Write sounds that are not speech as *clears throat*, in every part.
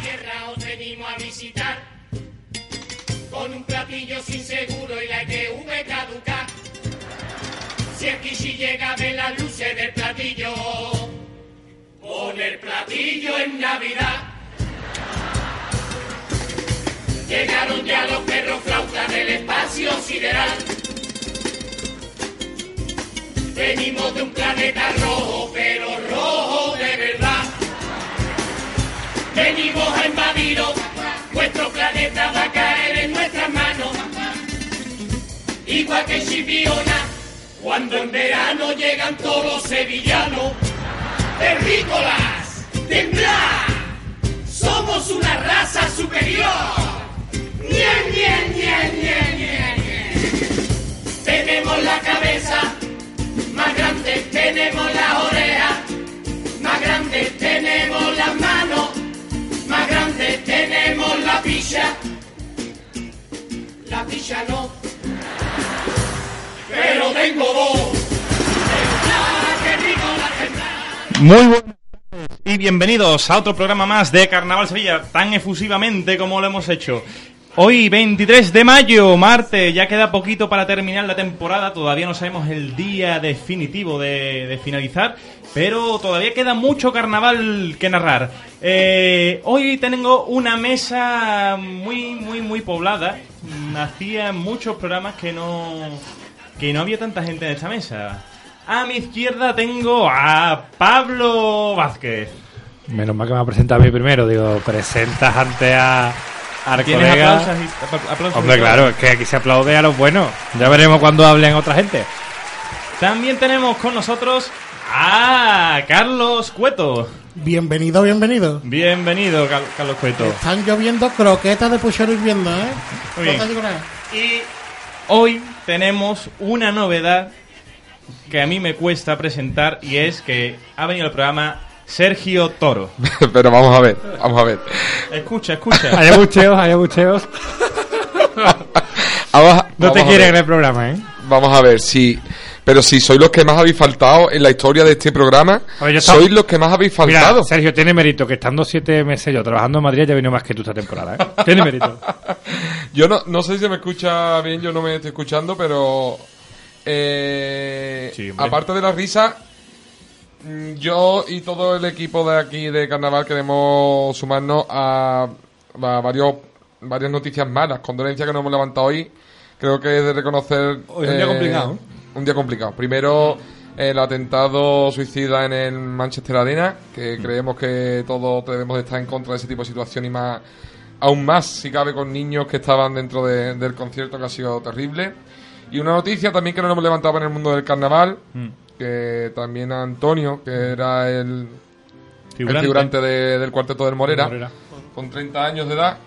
Tierra os venimos a visitar con un platillo sin seguro y la ETV caduca. Si aquí si llega a ver las del platillo, poner platillo en Navidad. Llegaron ya los perros flautas del espacio sideral. Venimos de un planeta rojo, pero rojo. Venimos a invadiros, vuestro planeta va a caer en nuestras manos. Igual que Chipiona, cuando en verano llegan todos los sevillanos. Terrícolas, tendrá, somos una raza superior. Muy buenas y bienvenidos a otro programa más de Carnaval Sevilla, tan efusivamente como lo hemos hecho. Hoy, 23 de mayo, martes, ya queda poquito para terminar la temporada, todavía no sabemos el día definitivo de, finalizar, pero todavía queda mucho carnaval que narrar. Eh, hoy tengo una mesa muy, muy, muy poblada. Hacía muchos programas que no, que no había tanta gente en esta mesa. A mi izquierda tengo a Pablo Vázquez. Menos mal que me ha presentado a mí primero. Digo, presentas antes a, ¿Tienes aplausos y- apl- aplausos Hombre, y- claro, es que aquí se aplaude a los buenos. Ya veremos cuando hablen otra gente. También tenemos con nosotros a Carlos Cueto. Bienvenido, bienvenido. Bienvenido, Cal- Carlos Cueto. Están lloviendo croquetas de puchero hirviendo, ¿eh? Muy bien. Y hoy tenemos una novedad que a mí me cuesta presentar y es que ha venido al programa Sergio Toro. *laughs* Pero vamos a ver, vamos a ver. Escucha, escucha. Hay abucheos, hay *laughs* a- No te quieren en el programa, ¿eh? Vamos a ver, si... Pero si sois los que más habéis faltado en la historia de este programa, ver, estaba- sois los que más habéis faltado. Mira, Sergio, tiene mérito que estando siete meses yo trabajando en Madrid ya vino más que tú esta temporada, ¿eh? Tiene mérito. *laughs* Yo no, no sé si se me escucha bien, yo no me estoy escuchando, pero... eh, Sí, aparte de la risa, yo y todo el equipo de aquí de Carnaval queremos sumarnos a, a varios, varias noticias malas, condolencias que nos hemos levantado hoy. Creo que es de reconocer... Hoy es un día complicado, ¿eh? Un día complicado. Primero, el atentado suicida en el Manchester Arena, que creemos que todos debemos de estar en contra de ese tipo de situación y más, aún más si cabe con niños que estaban dentro de- del concierto, que ha sido terrible. Y una noticia también que nos hemos levantado en el mundo del carnaval, que también Antonio, que era el, el figurante de- del cuarteto del Morera, Morera. con 30 años de edad,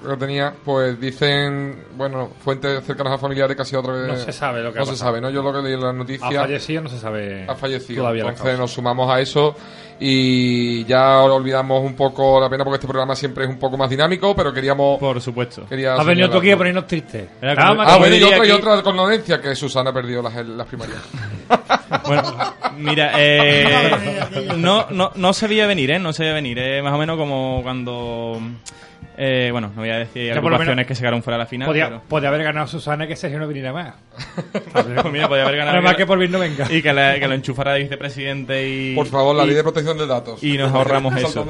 que tenía, pues dicen, bueno, fuentes cercanas a familiares que ha sido otra vez... No se sabe lo que No ha se sabe, ¿no? Yo lo que leí en las Ha noticias fallecido, no se sabe. ha fallecido. Todavía Entonces nos sumamos a eso y ya olvidamos un poco la pena porque este programa siempre es un poco más dinámico, pero queríamos... Por supuesto. quería Has venido tú aquí a ponernos tristes. Ah, bueno, y otra, y otra condolencia que Susana perdió las, las primarias. *laughs* Bueno, mira, eh, *laughs* no, no, no se veía venir, ¿eh? No se veía venir. Eh, más o menos como cuando... Eh, bueno, no voy a decir lo agrupaciones que se quedaron fuera de la final. Podía, pero- podía haber ganado Susana que Sergio no viniera más. *laughs* Pues mira, podía haber ganado. Nada más que por no venga. Y que, la- que lo enchufara de vicepresidente y... Por favor, la y- ley de protección de datos. y nos ahorramos eso.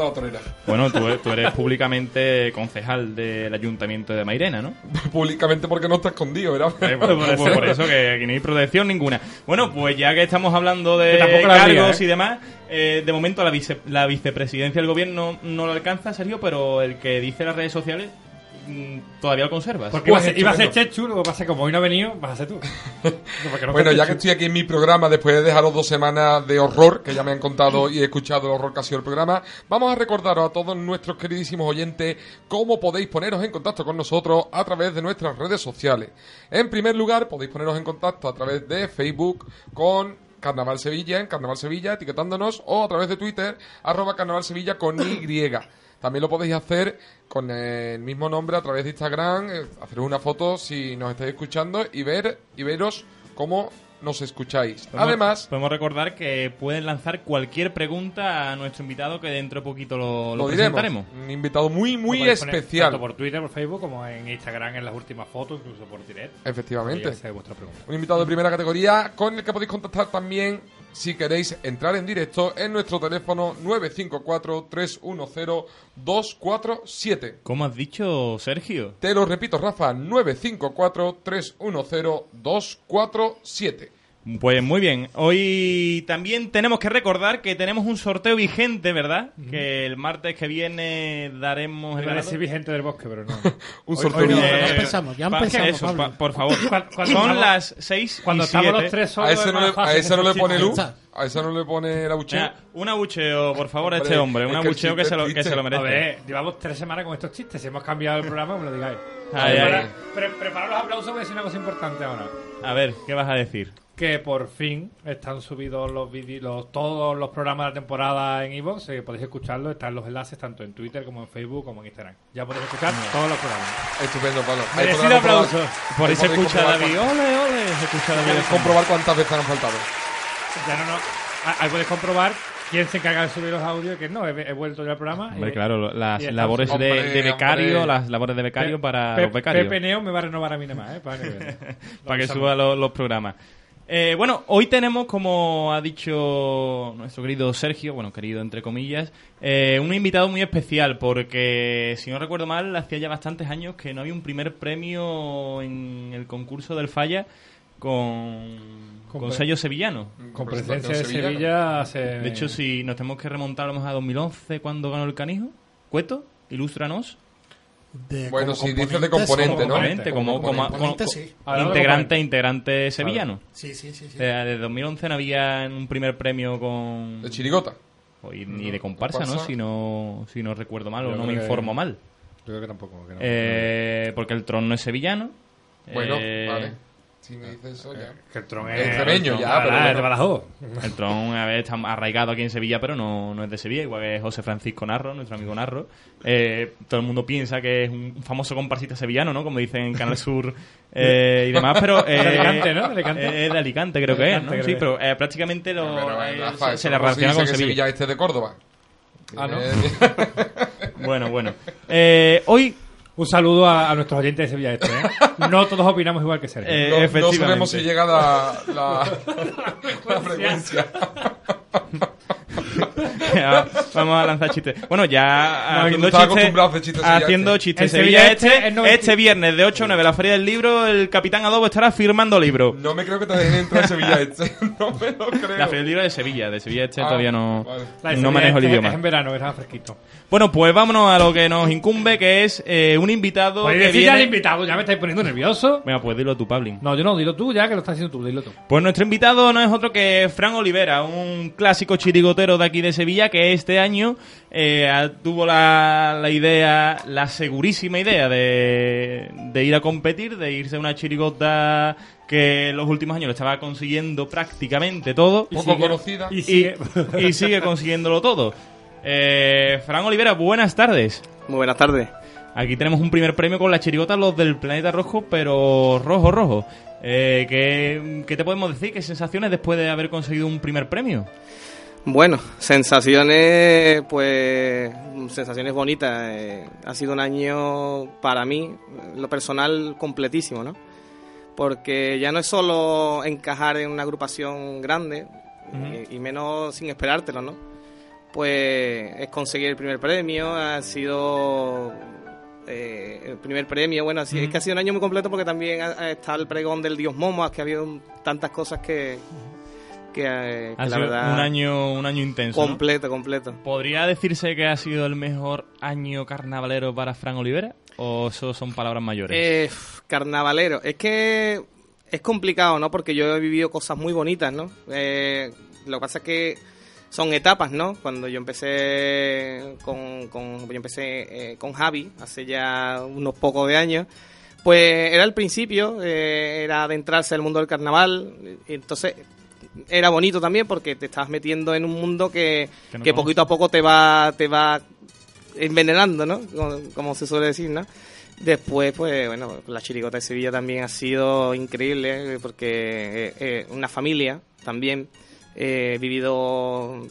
Bueno, tú, tú eres públicamente concejal del ayuntamiento de Mairena, ¿no? *laughs* Públicamente porque no está escondido, ¿verdad? Eh, por, por- por eso que aquí no hay protección ninguna. Bueno, pues ya que estamos hablando de habría, cargos ¿eh? y demás, eh, de momento la, vice- la vicepresidencia del gobierno no lo alcanza, Sergio, pero el que dice las redes sociales mm, todavía lo conservas. Porque iba a Pues, ser, iba a ser estupendo. Chechu, lo que pasa es que como hoy no ha venido, vas a ser tú. *laughs* No Bueno, ya que estoy aquí en mi programa, después de dejaros dos semanas de horror, que ya me han contado y he escuchado el horror que ha sido el programa, vamos a recordaros a todos nuestros queridísimos oyentes cómo podéis poneros en contacto con nosotros a través de nuestras redes sociales. En primer lugar, podéis poneros en contacto a través de Facebook con Carnaval Sevilla, en Carnaval Sevilla, etiquetándonos, o a través de Twitter, arroba Carnaval Sevilla con Y. También lo podéis hacer con el mismo nombre a través de Instagram, eh, haceros una foto si nos estáis escuchando y ver y veros cómo nos escucháis. Podemos- Además, podemos recordar que pueden lanzar cualquier pregunta a nuestro invitado que dentro de poquito lo, lo lo diremos. presentaremos. Un invitado muy, muy especial. Tanto por Twitter, por Facebook, como en Instagram, en las últimas fotos, incluso por direct. Efectivamente. Vuestra pregunta. Un invitado de primera categoría con el que podéis contactar también si queréis entrar en directo en nuestro teléfono 954-310-247. ¿Cómo has dicho, Sergio? Te lo repito, Rafa, 954-310-247. Pues muy bien. Hoy también tenemos que recordar que tenemos un sorteo vigente, ¿verdad? Que el martes que viene daremos el Iba a decir vigente del bosque, pero no. *laughs* Un Hoy- sorteo hoy no. Ya Eh, empezamos, ya empezamos, eso, Pablo. pa- por favor. Son las 6 Cuando y estamos 7. los tres solos, A ese es no le, a ese no le pone luz. A ese no le pone el abucheo. Venga, un abucheo, por favor, a este hombre. Un es que abucheo que se, lo, que se lo A merece. ver, llevamos tres semanas con estos chistes. Si hemos cambiado el programa, me lo digáis. Ay, Prepara- ay. pre- prepara los aplausos, voy a decir una cosa importante ahora. A ver, ¿qué vas a decir? Que por fin están subidos los vídeos, los- todos los programas de la temporada en iVoox. eh, podéis escucharlos, están los enlaces tanto en Twitter como en Facebook como en Instagram. Ya podéis escuchar todos los programas. Estupendo, Pablo. Merecido aplauso. Por escucha David. cuán- Ole, ole. Se escucha David. podréis comprobar cuántas veces han faltado. Ya no, no. Ah, Ahí podéis comprobar quién se encarga de subir los audios y quién no. He, he vuelto yo al programa. Hombre, y- claro, las labores de, Hombre, de becario, hombre. las labores de becario Pe- para Pe- los becarios. Pepe Neo me va a renovar a mí nada más, ¿eh? Para, que *laughs* para que suba los, los programas. Eh, bueno, hoy tenemos, como ha dicho nuestro querido Sergio, bueno, querido entre comillas, eh, un invitado muy especial porque, si no recuerdo mal, hacía ya bastantes años que no había un primer premio en el concurso del Falla con, Con sello sevillano. Con presencia de. Sevilla hace... De hecho, si nos tenemos que remontar mejor a 2011 cuando ganó el canijo, Cueto, ilústranos. De- Bueno, si dices de componente, ¿no? Componente, como, sí. Integrante, componente. integrante sevillano. Sí, sí, sí. sí. Sea, de 2011 no había un primer premio con... De chirigota. o y- ni de comparsa, ¿no? Si no, si no recuerdo mal o no me que- informo mal. Yo creo que tampoco. que no. Eh, porque el trono es sevillano. Bueno, Eh, vale. Si me dices eso ya. Que el tron Es extremeño el ya, tron, pero ah, bueno. es de Badajoz. El tron a ver, está arraigado aquí en Sevilla, pero no, no es de Sevilla, igual que José Francisco Narro, nuestro amigo Narro. Eh, todo el mundo piensa que es un famoso comparsista sevillano, ¿no? Como dicen en Canal Sur *laughs* eh, y demás, pero... eh, De Alicante, ¿no? De Alicante. eh, Es de Alicante, creo De que es, Alicante, ¿no? Sí, pero eh, prácticamente lo, Pero, eh, Rafa, se, se le no relaciona con que Sevilla. Sevilla este es de Córdoba. Ah, ¿no? Eh, *laughs* Bueno, bueno. Eh, hoy, Un saludo a, a nuestros oyentes de Sevilla Este, ¿eh? No todos opinamos igual que Sergio. Eh, no, no efectivamente. sabemos si llega la, la, *laughs* la frecuencia. *laughs* vamos a lanzar chistes. Bueno, ya haciendo estaba chistes, acostumbrado a hacer chistes Sevilla haciendo chistes En Sevilla este, Este, el 90. este viernes de 8 a 9 la Feria del Libro, el Capitán Adobo estará firmando libro. No me creo que te dejen entrar en Sevilla este. *laughs* No me lo creo. La Feria del Libro de Sevilla, de Sevilla este Ah, todavía no, vale. No manejo el Este idioma. Es en verano, está fresquito. Bueno, pues vámonos a lo que nos incumbe, que es eh, un invitado que ya al invitado, ya me estáis poniendo nervioso. Venga, pues dilo tú, Pablin. No, yo no, dilo tú ya, que lo estás haciendo tú, dilo tú. Pues nuestro invitado no es otro que Fran Olivera, un clásico chirigotero de aquí de Sevilla que este año eh, tuvo la, la idea, la segurísima idea de, de ir a competir, de irse a una chirigota que en los últimos años lo estaba consiguiendo prácticamente todo Poco conocida. Y y, sigue... *laughs* y sigue consiguiéndolo todo. Eh, Fran Olivera, buenas tardes. Muy buenas tardes. Aquí tenemos un primer premio con la chirigota Los del Planeta Rojo, pero rojo, rojo. Eh, ¿qué, qué te podemos decir? ¿Qué sensaciones después de haber conseguido un primer premio? Bueno, sensaciones, pues, sensaciones bonitas. Eh, ha sido un año para mí, lo personal, completísimo, ¿no? Porque ya no es solo encajar en una agrupación grande, y, y menos sin esperártelo, ¿no? Pues es conseguir el primer premio, ha sido eh, el primer premio, bueno, así, es que ha sido un año muy completo porque también ha- ha- está el pregón del Dios Momo, es que ha habido tantas cosas que, que, eh, que Ha la sido verdad... un año, un año intenso. ¿no? Completo, completo. ¿Podría decirse que ha sido el mejor año carnavalero para Fran Olivera? ¿O eso son palabras mayores? Eh, carnavalero. Es que es complicado, ¿no? Porque yo he vivido cosas muy bonitas, ¿no? Eh, lo que pasa es que son etapas, ¿no? Cuando yo empecé con, con- yo empecé eh, con Javi hace ya unos pocos de años, pues era el principio, eh, era adentrarse al mundo del carnaval, entonces era bonito también porque te estabas metiendo en un mundo que, Que no que conoces. poquito a poco te va, te va envenenando, ¿no? Como, como se suele decir, ¿no? Después, pues, bueno, la chirigota de Sevilla también ha sido increíble, eh, porque eh, eh, una familia también. eh, He vivido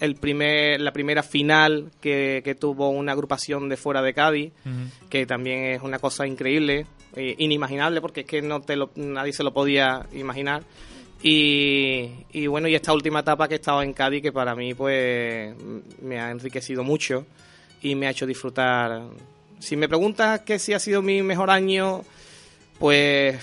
el primer, la primera final que, que tuvo una agrupación de fuera de Cádiz, que también es una cosa increíble, inimaginable, porque es que no te lo- nadie se lo podía imaginar. Y, y bueno, y esta última etapa que he estado en Cádiz, que para mí pues me ha enriquecido mucho y me ha hecho disfrutar. Si me preguntas que si ha sido mi mejor año, pues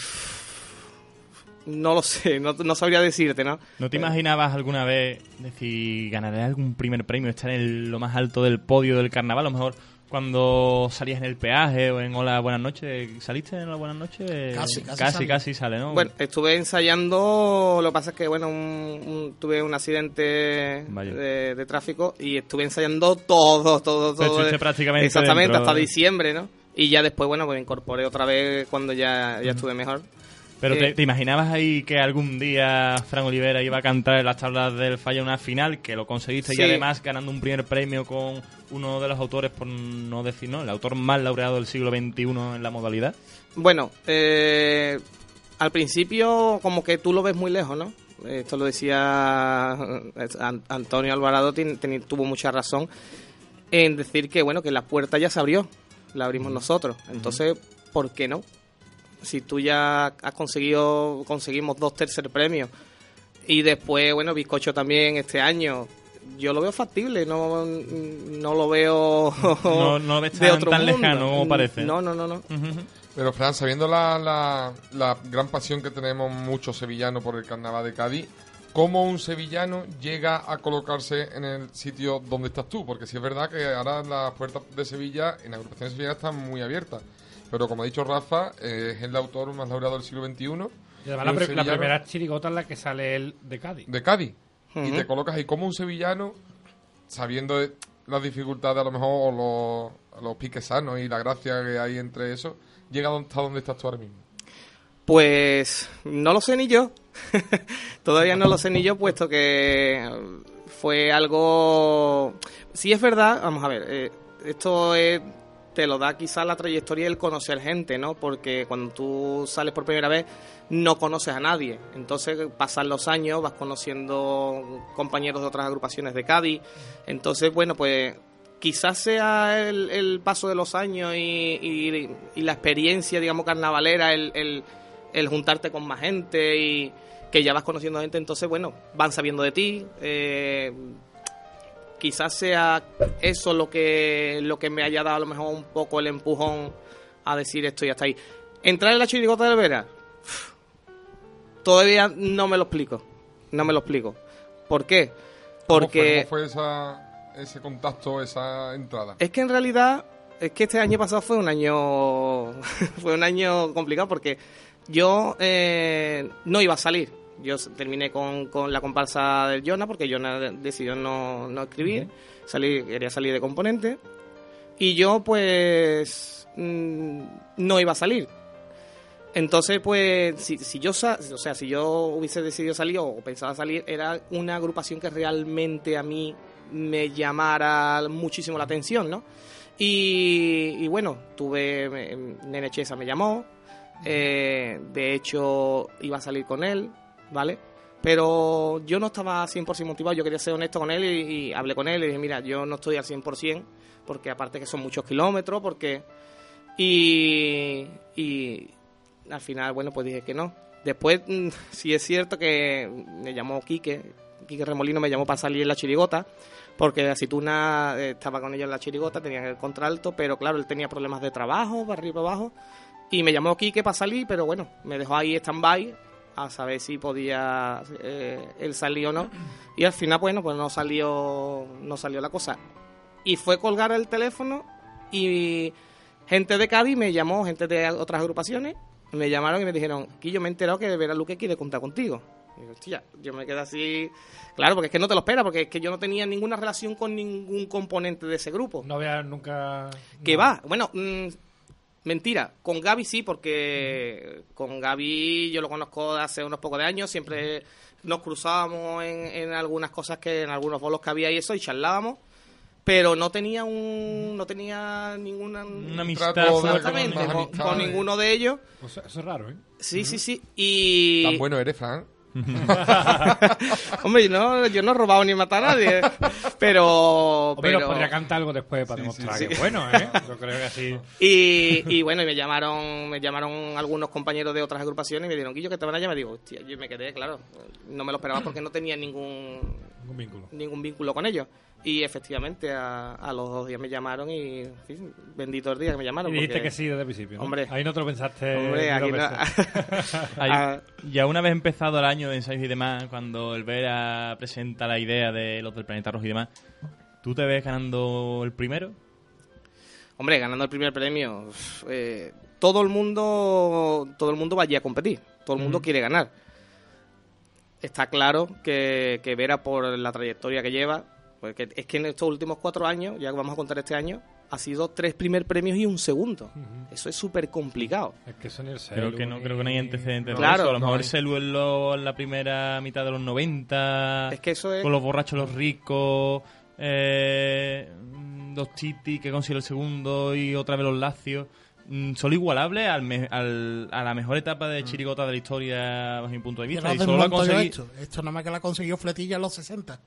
no lo sé, no, no sabría decirte, ¿no? ¿No te imaginabas alguna vez decir, ganaré algún primer premio, estar en el- lo más alto del podio del carnaval? A lo mejor cuando salías en el peaje o en Hola, buenas noches, ¿saliste en Hola, buenas noches? Casi, casi casi, sale. casi sale, ¿no? Bueno, estuve ensayando, lo que pasa es que, bueno, un- un- tuve un accidente de, de tráfico y estuve ensayando todo, todo, todo. prácticamente Exactamente, dentro. hasta diciembre, ¿no? Y ya después, bueno, pues me incorporé otra vez cuando ya, ya estuve mejor. Pero eh, te, te imaginabas ahí que algún día Fran Olivera iba a cantar en las tablas del fallo una final, que lo conseguiste y además ganando un primer premio con uno de los autores, por no decir, ¿no? El autor más laureado del siglo XXI en la modalidad. Bueno, eh, al principio como que tú lo ves muy lejos, ¿no? Esto lo decía eh, An- Antonio Alvarado, tuvo mucha razón en decir que, bueno, que la puerta ya se abrió, la abrimos nosotros. Entonces, ¿por qué no? Si tú ya has conseguido, conseguimos dos tercer premios y después, bueno, Bizcocho también este año, yo lo veo factible, no, no lo veo *laughs* No- no ves de tan- otro tan mundo. lejano como parece. No, no, no, no. Pero Fran, sabiendo la, la, la gran pasión que tenemos muchos sevillanos por el carnaval de Cádiz, ¿cómo un sevillano llega a colocarse en el sitio donde estás tú? Porque sí es verdad que ahora las puertas de Sevilla, en agrupaciones sevillanas, están muy abiertas. Pero como ha dicho Rafa, eh, es el autor más laureado del siglo XXI Y además Y la, primera chirigota en la que sale él de Cádiz. de Cádiz. Y te colocas ahí como un sevillano, sabiendo las dificultades a lo mejor, o los, los piques sanos y la gracia que hay entre eso, llega donde, hasta donde estás tú ahora mismo. Pues no lo sé ni yo. *laughs* Todavía no lo sé ni yo, puesto que fue algo... Sí es verdad, vamos a ver, eh, esto es- te lo da quizás la trayectoria del conocer gente, ¿no? Porque cuando tú sales por primera vez no conoces a nadie. Entonces pasan los años, vas conociendo compañeros de otras agrupaciones de Cádiz. Entonces, bueno, pues quizás sea el, paso de los años y, la experiencia, digamos, carnavalera, el, el- el juntarte con más gente y que ya vas conociendo gente, entonces, bueno, van sabiendo de ti. eh, quizás sea eso lo que, lo que me haya dado a lo mejor un poco el empujón a decir esto y hasta ahí. Entrar en la chirigota del Vera, todavía no me lo explico. No me lo explico. ¿Por qué? ¿Cómo Porque... fue, ¿Cómo fue esa, ese contacto, esa entrada? Es que en realidad es que este año pasado fue un año *laughs* fue un año complicado porque yo eh, no iba a salir. Yo terminé con, con la comparsa del Jonah porque Jonah de- decidió no, no escribir. Salí, quería salir de componente. Y yo pues mm, no iba a salir. Entonces, pues, si, si yo o sea, si yo hubiese decidido salir o pensaba salir, era una agrupación que realmente a mí me llamara muchísimo la atención, ¿no? Y, y bueno, tuve, Nene Chesa me llamó, Eh, de hecho, iba a salir con él, ¿vale? Pero yo no estaba 100% motivado, yo quería ser honesto con él y, hablé con él y dije, mira, yo no estoy al 100%, porque aparte que son muchos kilómetros, porque... Y, y al final, bueno, pues dije que no. Después, mm, *laughs* sí es cierto que me llamó Quique, Quique Remolino me llamó para salir en la chirigota, porque aceituna eh, estaba con ellos en la chirigota, tenían el contralto, pero claro, él tenía problemas de trabajo, para arriba para abajo, y me llamó Quique para salir, pero bueno, me dejó ahí stand-by a saber si podía eh, él salir o no, y al final, bueno, pues no salió, no salió la cosa. Y fue colgar el teléfono y gente de Cádiz me llamó, gente de otras agrupaciones, me llamaron y me dijeron, que yo me he enterado que Vera Luque quiere contar contigo. Y digo, hostia, yo me quedé así, claro, porque es que no te lo esperas, porque es que yo no tenía ninguna relación con ningún componente de ese grupo. No veas nunca. Que no. va, bueno, mm, mentira, con Gaby sí, porque con Gaby yo lo conozco de hace unos pocos de años, siempre nos cruzábamos en, en algunas cosas que, en algunos bolos que había y eso, y charlábamos, pero no tenía un, no tenía ninguna... Una amistad Exactamente, con, con ninguno de ellos. Pues eso es raro, ¿eh? Sí, sí, sí. Y. Tan bueno eres, Fran. *laughs* Hombre, no, yo no he robado ni he matado a nadie. Pero. Hombre, nos pero... podría cantar algo después para Sí, demostrar sí, que sí. es bueno, ¿eh? Yo creo que así. Y, y bueno, y me llamaron, me llamaron algunos compañeros de otras agrupaciones y me dijeron, Guillo, que te van a llamar. Y digo, hostia, yo me quedé, claro. No me lo esperaba porque no tenía ningún, Ningún vínculo. ningún vínculo con ellos. Y efectivamente, a, a los dos días me llamaron y, en fin, bendito el día que me Y llamaron. dijiste porque- que sí desde el principio. ¿no? Hombre. Ahí no te lo pensaste. Hombre, aquí no-. *laughs* Ahí- Ah. ya una vez empezado el año de ensayos y demás, cuando el Vera presenta la idea de los del Planeta Rojo y demás, ¿tú te ves ganando el primero? Hombre, ganando el primer premio, eh, todo el mundo, todo el mundo va allí a competir, todo el mundo quiere ganar. Está claro que, que Vera por la trayectoria que lleva, porque es que en estos últimos cuatro años, ya que vamos a contar este año, ha sido tres primer premios y un segundo. Eso es súper complicado. Es que eso ni el Creo celu, que no, creo que no hay antecedentes de Claro, eso. A lo no mejor hay. Selu en, lo- en la primera mitad de los 90, Es que eso es... con los borrachos, los ricos, eh, los Titi que consiguió el segundo y otra vez los Lacios. Mm, Son igualables al me- al- a la mejor etapa de Chirigota de la historia, bajo mi punto de vista. Y solo la conseguí- esto. Esto nada más que la consiguió Fletilla en los 60.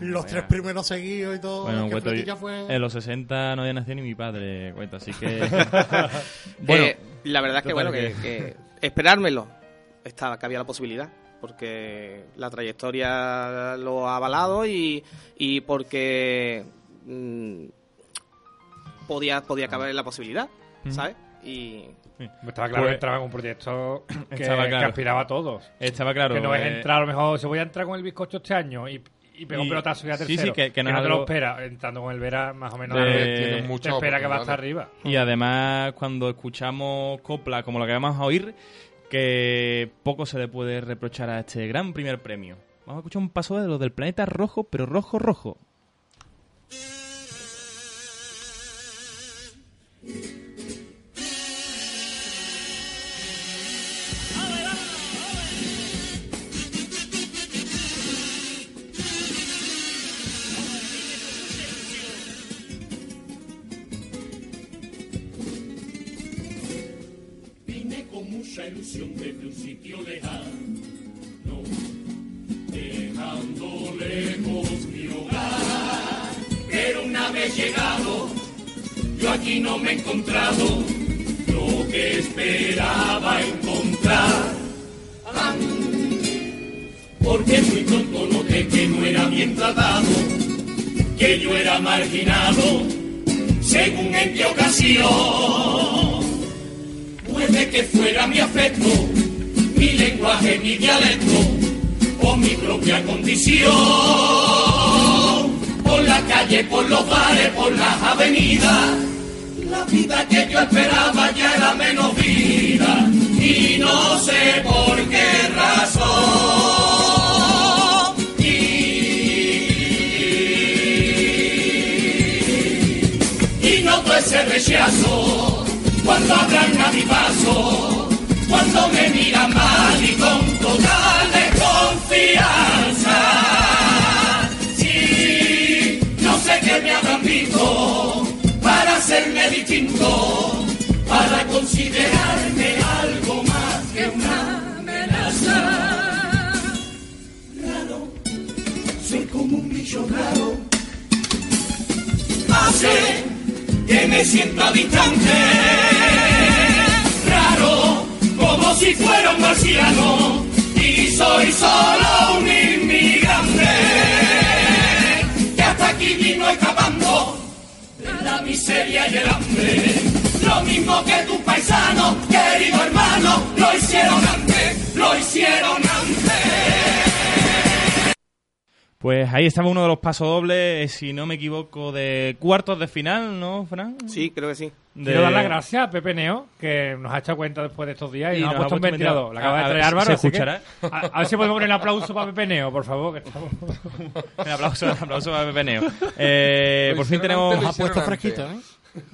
Los tres primeros seguidos y todo. Bueno, fue... en los 60 no había nacido ni mi padre, Cueto, así que... *laughs* bueno, Eh, la verdad es que, bueno, que, que esperármelo, estaba, que había la posibilidad, porque la trayectoria lo ha avalado y, y porque mm, podía, podía caber la posibilidad, ¿sabes? Y Estaba claro Pues- que entraba en un proyecto *laughs* que claro. aspiraba a todos. estaba claro. que no es eh, entrar, a lo mejor, si voy a entrar con el bizcocho este año y, y pego un pelotazo y a sí, tercero. sí, que- que no es te lo espera. Entrando con el Vera, más o menos, De- te- Tiene te espera que va hasta arriba. Y además, cuando escuchamos copla como la que vamos a oír, que poco se le puede reprochar a este gran primer premio. Vamos a escuchar un paso de lo del planeta rojo, pero rojo, rojo. Ilusión desde un sitio lejano, dejando lejos mi hogar. Pero una vez llegado, yo aquí no me he encontrado lo que esperaba encontrar. Porque muy pronto noté que no era bien tratado, que yo era marginado, según en qué ocasión. Que fuera mi afecto, mi lenguaje, mi dialecto, o mi propia condición. Por la calle, por los bares, por las avenidas, la vida que yo esperaba ya era menos vida, y no sé por qué razón. Y, y noto ese rechazo cuando hablan a mi paso, cuando me miran mal y con total desconfianza. Sí, no sé qué me habrán visto para hacerme distinto, para considerarme algo más que una amenaza. Raro, soy como un bicho raro. Que me sienta distante. Raro, como si fuera un marciano. Y soy solo un inmigrante que hasta aquí vino escapando de la miseria y el hambre. Lo mismo que tus paisanos, Pues ahí estaba uno de los pasodobles, si no me equivoco, de cuartos de final, ¿no, Fran? Sí, creo que sí. De- Quiero dar las gracias a Pepe Neo, que nos ha echado cuenta después de estos días y, Y nos, ha puesto un ventilador. La acaba A- de a traer ver si Álvaro. se así que- escuchará. A, a ver si podemos poner un aplauso para Pepe Neo, por favor. Que estamos... *laughs* Un aplauso, un aplauso para Pepe Neo. *laughs* Eh, por fin tenemos lo Ha puesto fresquito. ¿eh?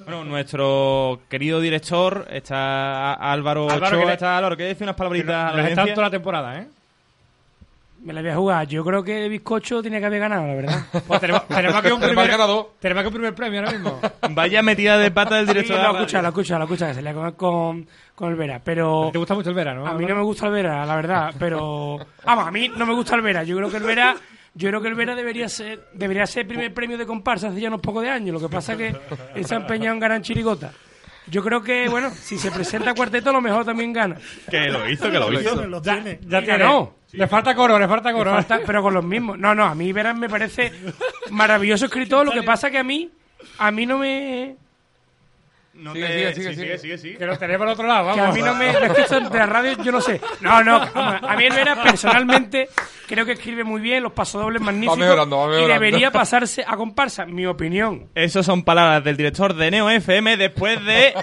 bueno, nuestro querido director, está Álvaro, Álvaro, Ochoa, que le- está Álvaro, ¿quieres decir unas palabritas a la Nos está toda la temporada, ¿eh? Me la voy a jugar. Yo creo que Bizcocho tenía que haber ganado, la verdad. *laughs* Pues tenemos, tenemos aquí un primer, tenemos aquí un primer premio ahora mismo. *laughs* Vaya metida de pata del Sí, director. de lo la escucha, radio. lo escucha, lo escucha, que se le con, con, con el Vera. Pero ¿Te gusta mucho el verano? a mí no me gusta el Vera, la verdad. *laughs* Pero, vamos, a mí no me gusta el Vera. Yo creo que el Vera, yo creo que el Vera debería ser, debería ser el primer premio de comparsa hace ya unos pocos de años. Lo que pasa es que se ha empeñado en ganar en Chirigota. Yo creo que, bueno, si se presenta cuarteto, a lo mejor también gana. Que lo hizo, que lo hizo. Lo Ya, tiene. ya Ganó. Le falta coro, le falta coro. falta- pero con los mismos. No, no, a mí Vera me parece *laughs* maravilloso escritor. Lo que pasa que a mí, a mí no me, No Sigue, te- sigue, sí, sigue, sigue, sigue. sigue, sigue. Que lo tenemos al otro lado, que a vamos. mí no me es que esto de la radio yo no sé no no vamos, a mí el Vera personalmente creo que escribe muy bien los pasodobles magníficos mejorando, va y mejorando. debería pasarse a comparsa mi opinión Esas son palabras del director de Neo FM después de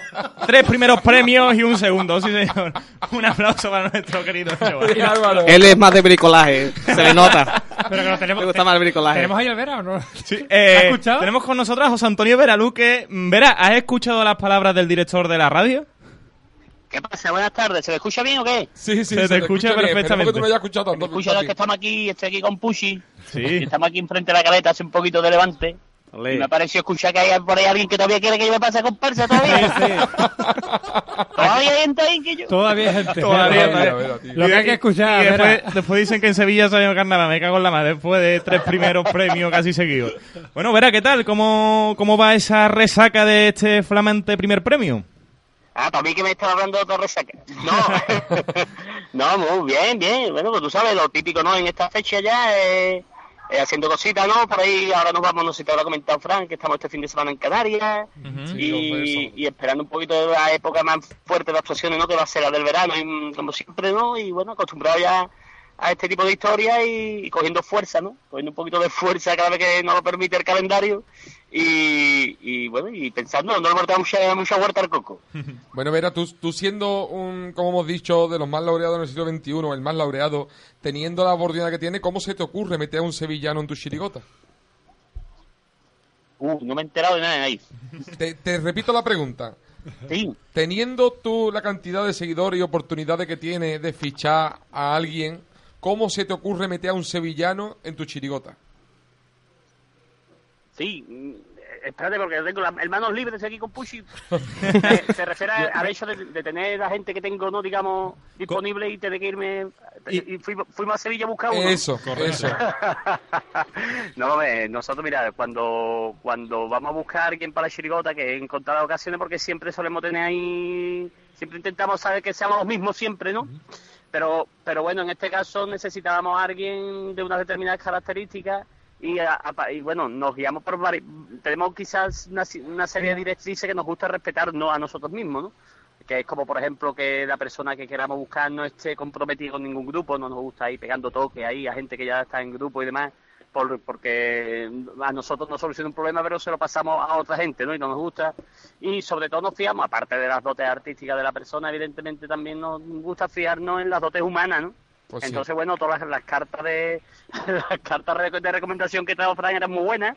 tres primeros premios y un segundo. Sí, señor. Un aplauso para nuestro querido. Y Álvaro. Él es más de bricolaje, se le nota. Pero que lo tenemos. Me gusta más el bricolaje. ¿Tenemos ahí el Vera o no? Sí, ¿Has eh, escuchado? tenemos con nosotros a José Antonio Veralú que... Vera, ¿has escuchado las palabras del director de la radio? ¿Qué pasa? Buenas tardes. ¿Se me escucha bien o qué? Sí, sí, Se te escucha. Esperemos perfectamente. que tú lo hayas escuchado tanto. escucha los que estamos aquí, estoy aquí con Pushi. Sí. Estamos aquí enfrente de la caleta, hace un poquito de levante. Y me ha parecido escuchar que hay por ahí alguien que todavía quiere que yo me pase a comparsa todavía. *laughs* Todavía hay gente ahí que yo. Todavía hay gente. Todavía, todavía. Lo que hay que escuchar, Y después, dicen que en Sevilla salió carnaval, me cago en la madre, después de tres primeros premios casi seguidos. Bueno, Vera, ¿qué tal? ¿Cómo, ¿Cómo va esa resaca de este flamante primer premio? Ah, para mí que me estaba hablando de otra resaca. No, *laughs* no, muy bien, bien. Bueno, pues tú sabes, lo típico, ¿no? En esta fecha ya, eh, eh, haciendo cositas, ¿no? Por ahí ahora nos vamos, no sé si te habrá comentado Frank, que estamos este fin de semana en Canarias. Y, esperando un poquito de la época más fuerte de actuaciones, ¿no? Que va a ser la del verano, y, como siempre, ¿no? Y bueno, acostumbrado ya a este tipo de historias y, y cogiendo fuerza, ¿no? Cogiendo un poquito de fuerza cada vez que nos lo permite el calendario y, y bueno, y pensando, no le mucha, mucha vuelta al coco. *laughs* Bueno, Vera, tú, tú siendo un, como hemos dicho, de los más laureados en el siglo XXI, el más laureado, teniendo la oportunidad que tiene, ¿cómo se te ocurre meter a un sevillano en tu chirigota? Uh, no me he enterado de nada de ahí. *laughs* Te, te repito la pregunta. Sí. Teniendo tú la cantidad de seguidores y oportunidades que tienes de fichar a alguien, ¿cómo se te ocurre meter a un sevillano en tu chirigota? Sí, mm, eh, espérate porque tengo las manos libres aquí con Pushi. *laughs* Eh, se refiere al hecho de, de tener la gente que tengo, no digamos, disponible y tener que irme. Y, fuimos, fuimos a Sevilla a buscar uno. Eso, eso. *laughs* no, hombre, nosotros, mira, cuando, cuando vamos a buscar a alguien para la chirigota, que en contadas ocasiones, porque siempre solemos tener ahí, siempre intentamos saber que seamos los mismos siempre, ¿no? Pero, pero bueno, en este caso necesitábamos a alguien de unas determinadas características y, a- a- y bueno, nos guiamos por vari- tenemos quizás una, una serie de directrices que nos gusta respetarnos a nosotros mismos, ¿no? Que es como, por ejemplo, que la persona que queramos buscar no esté comprometida con ningún grupo, no nos gusta ir pegando toques ahí a gente que ya está en grupo y demás, por, porque a nosotros nos soluciona un problema, pero se lo pasamos a otra gente, ¿no? Y no nos gusta. Y sobre todo nos fiamos, aparte de las dotes artísticas de la persona, evidentemente también nos gusta fiarnos en las dotes humanas, ¿no? Pues sí. Entonces, bueno, todas las, *laughs* las cartas de las cartas de, recomendación que trajo Fran eran muy buenas.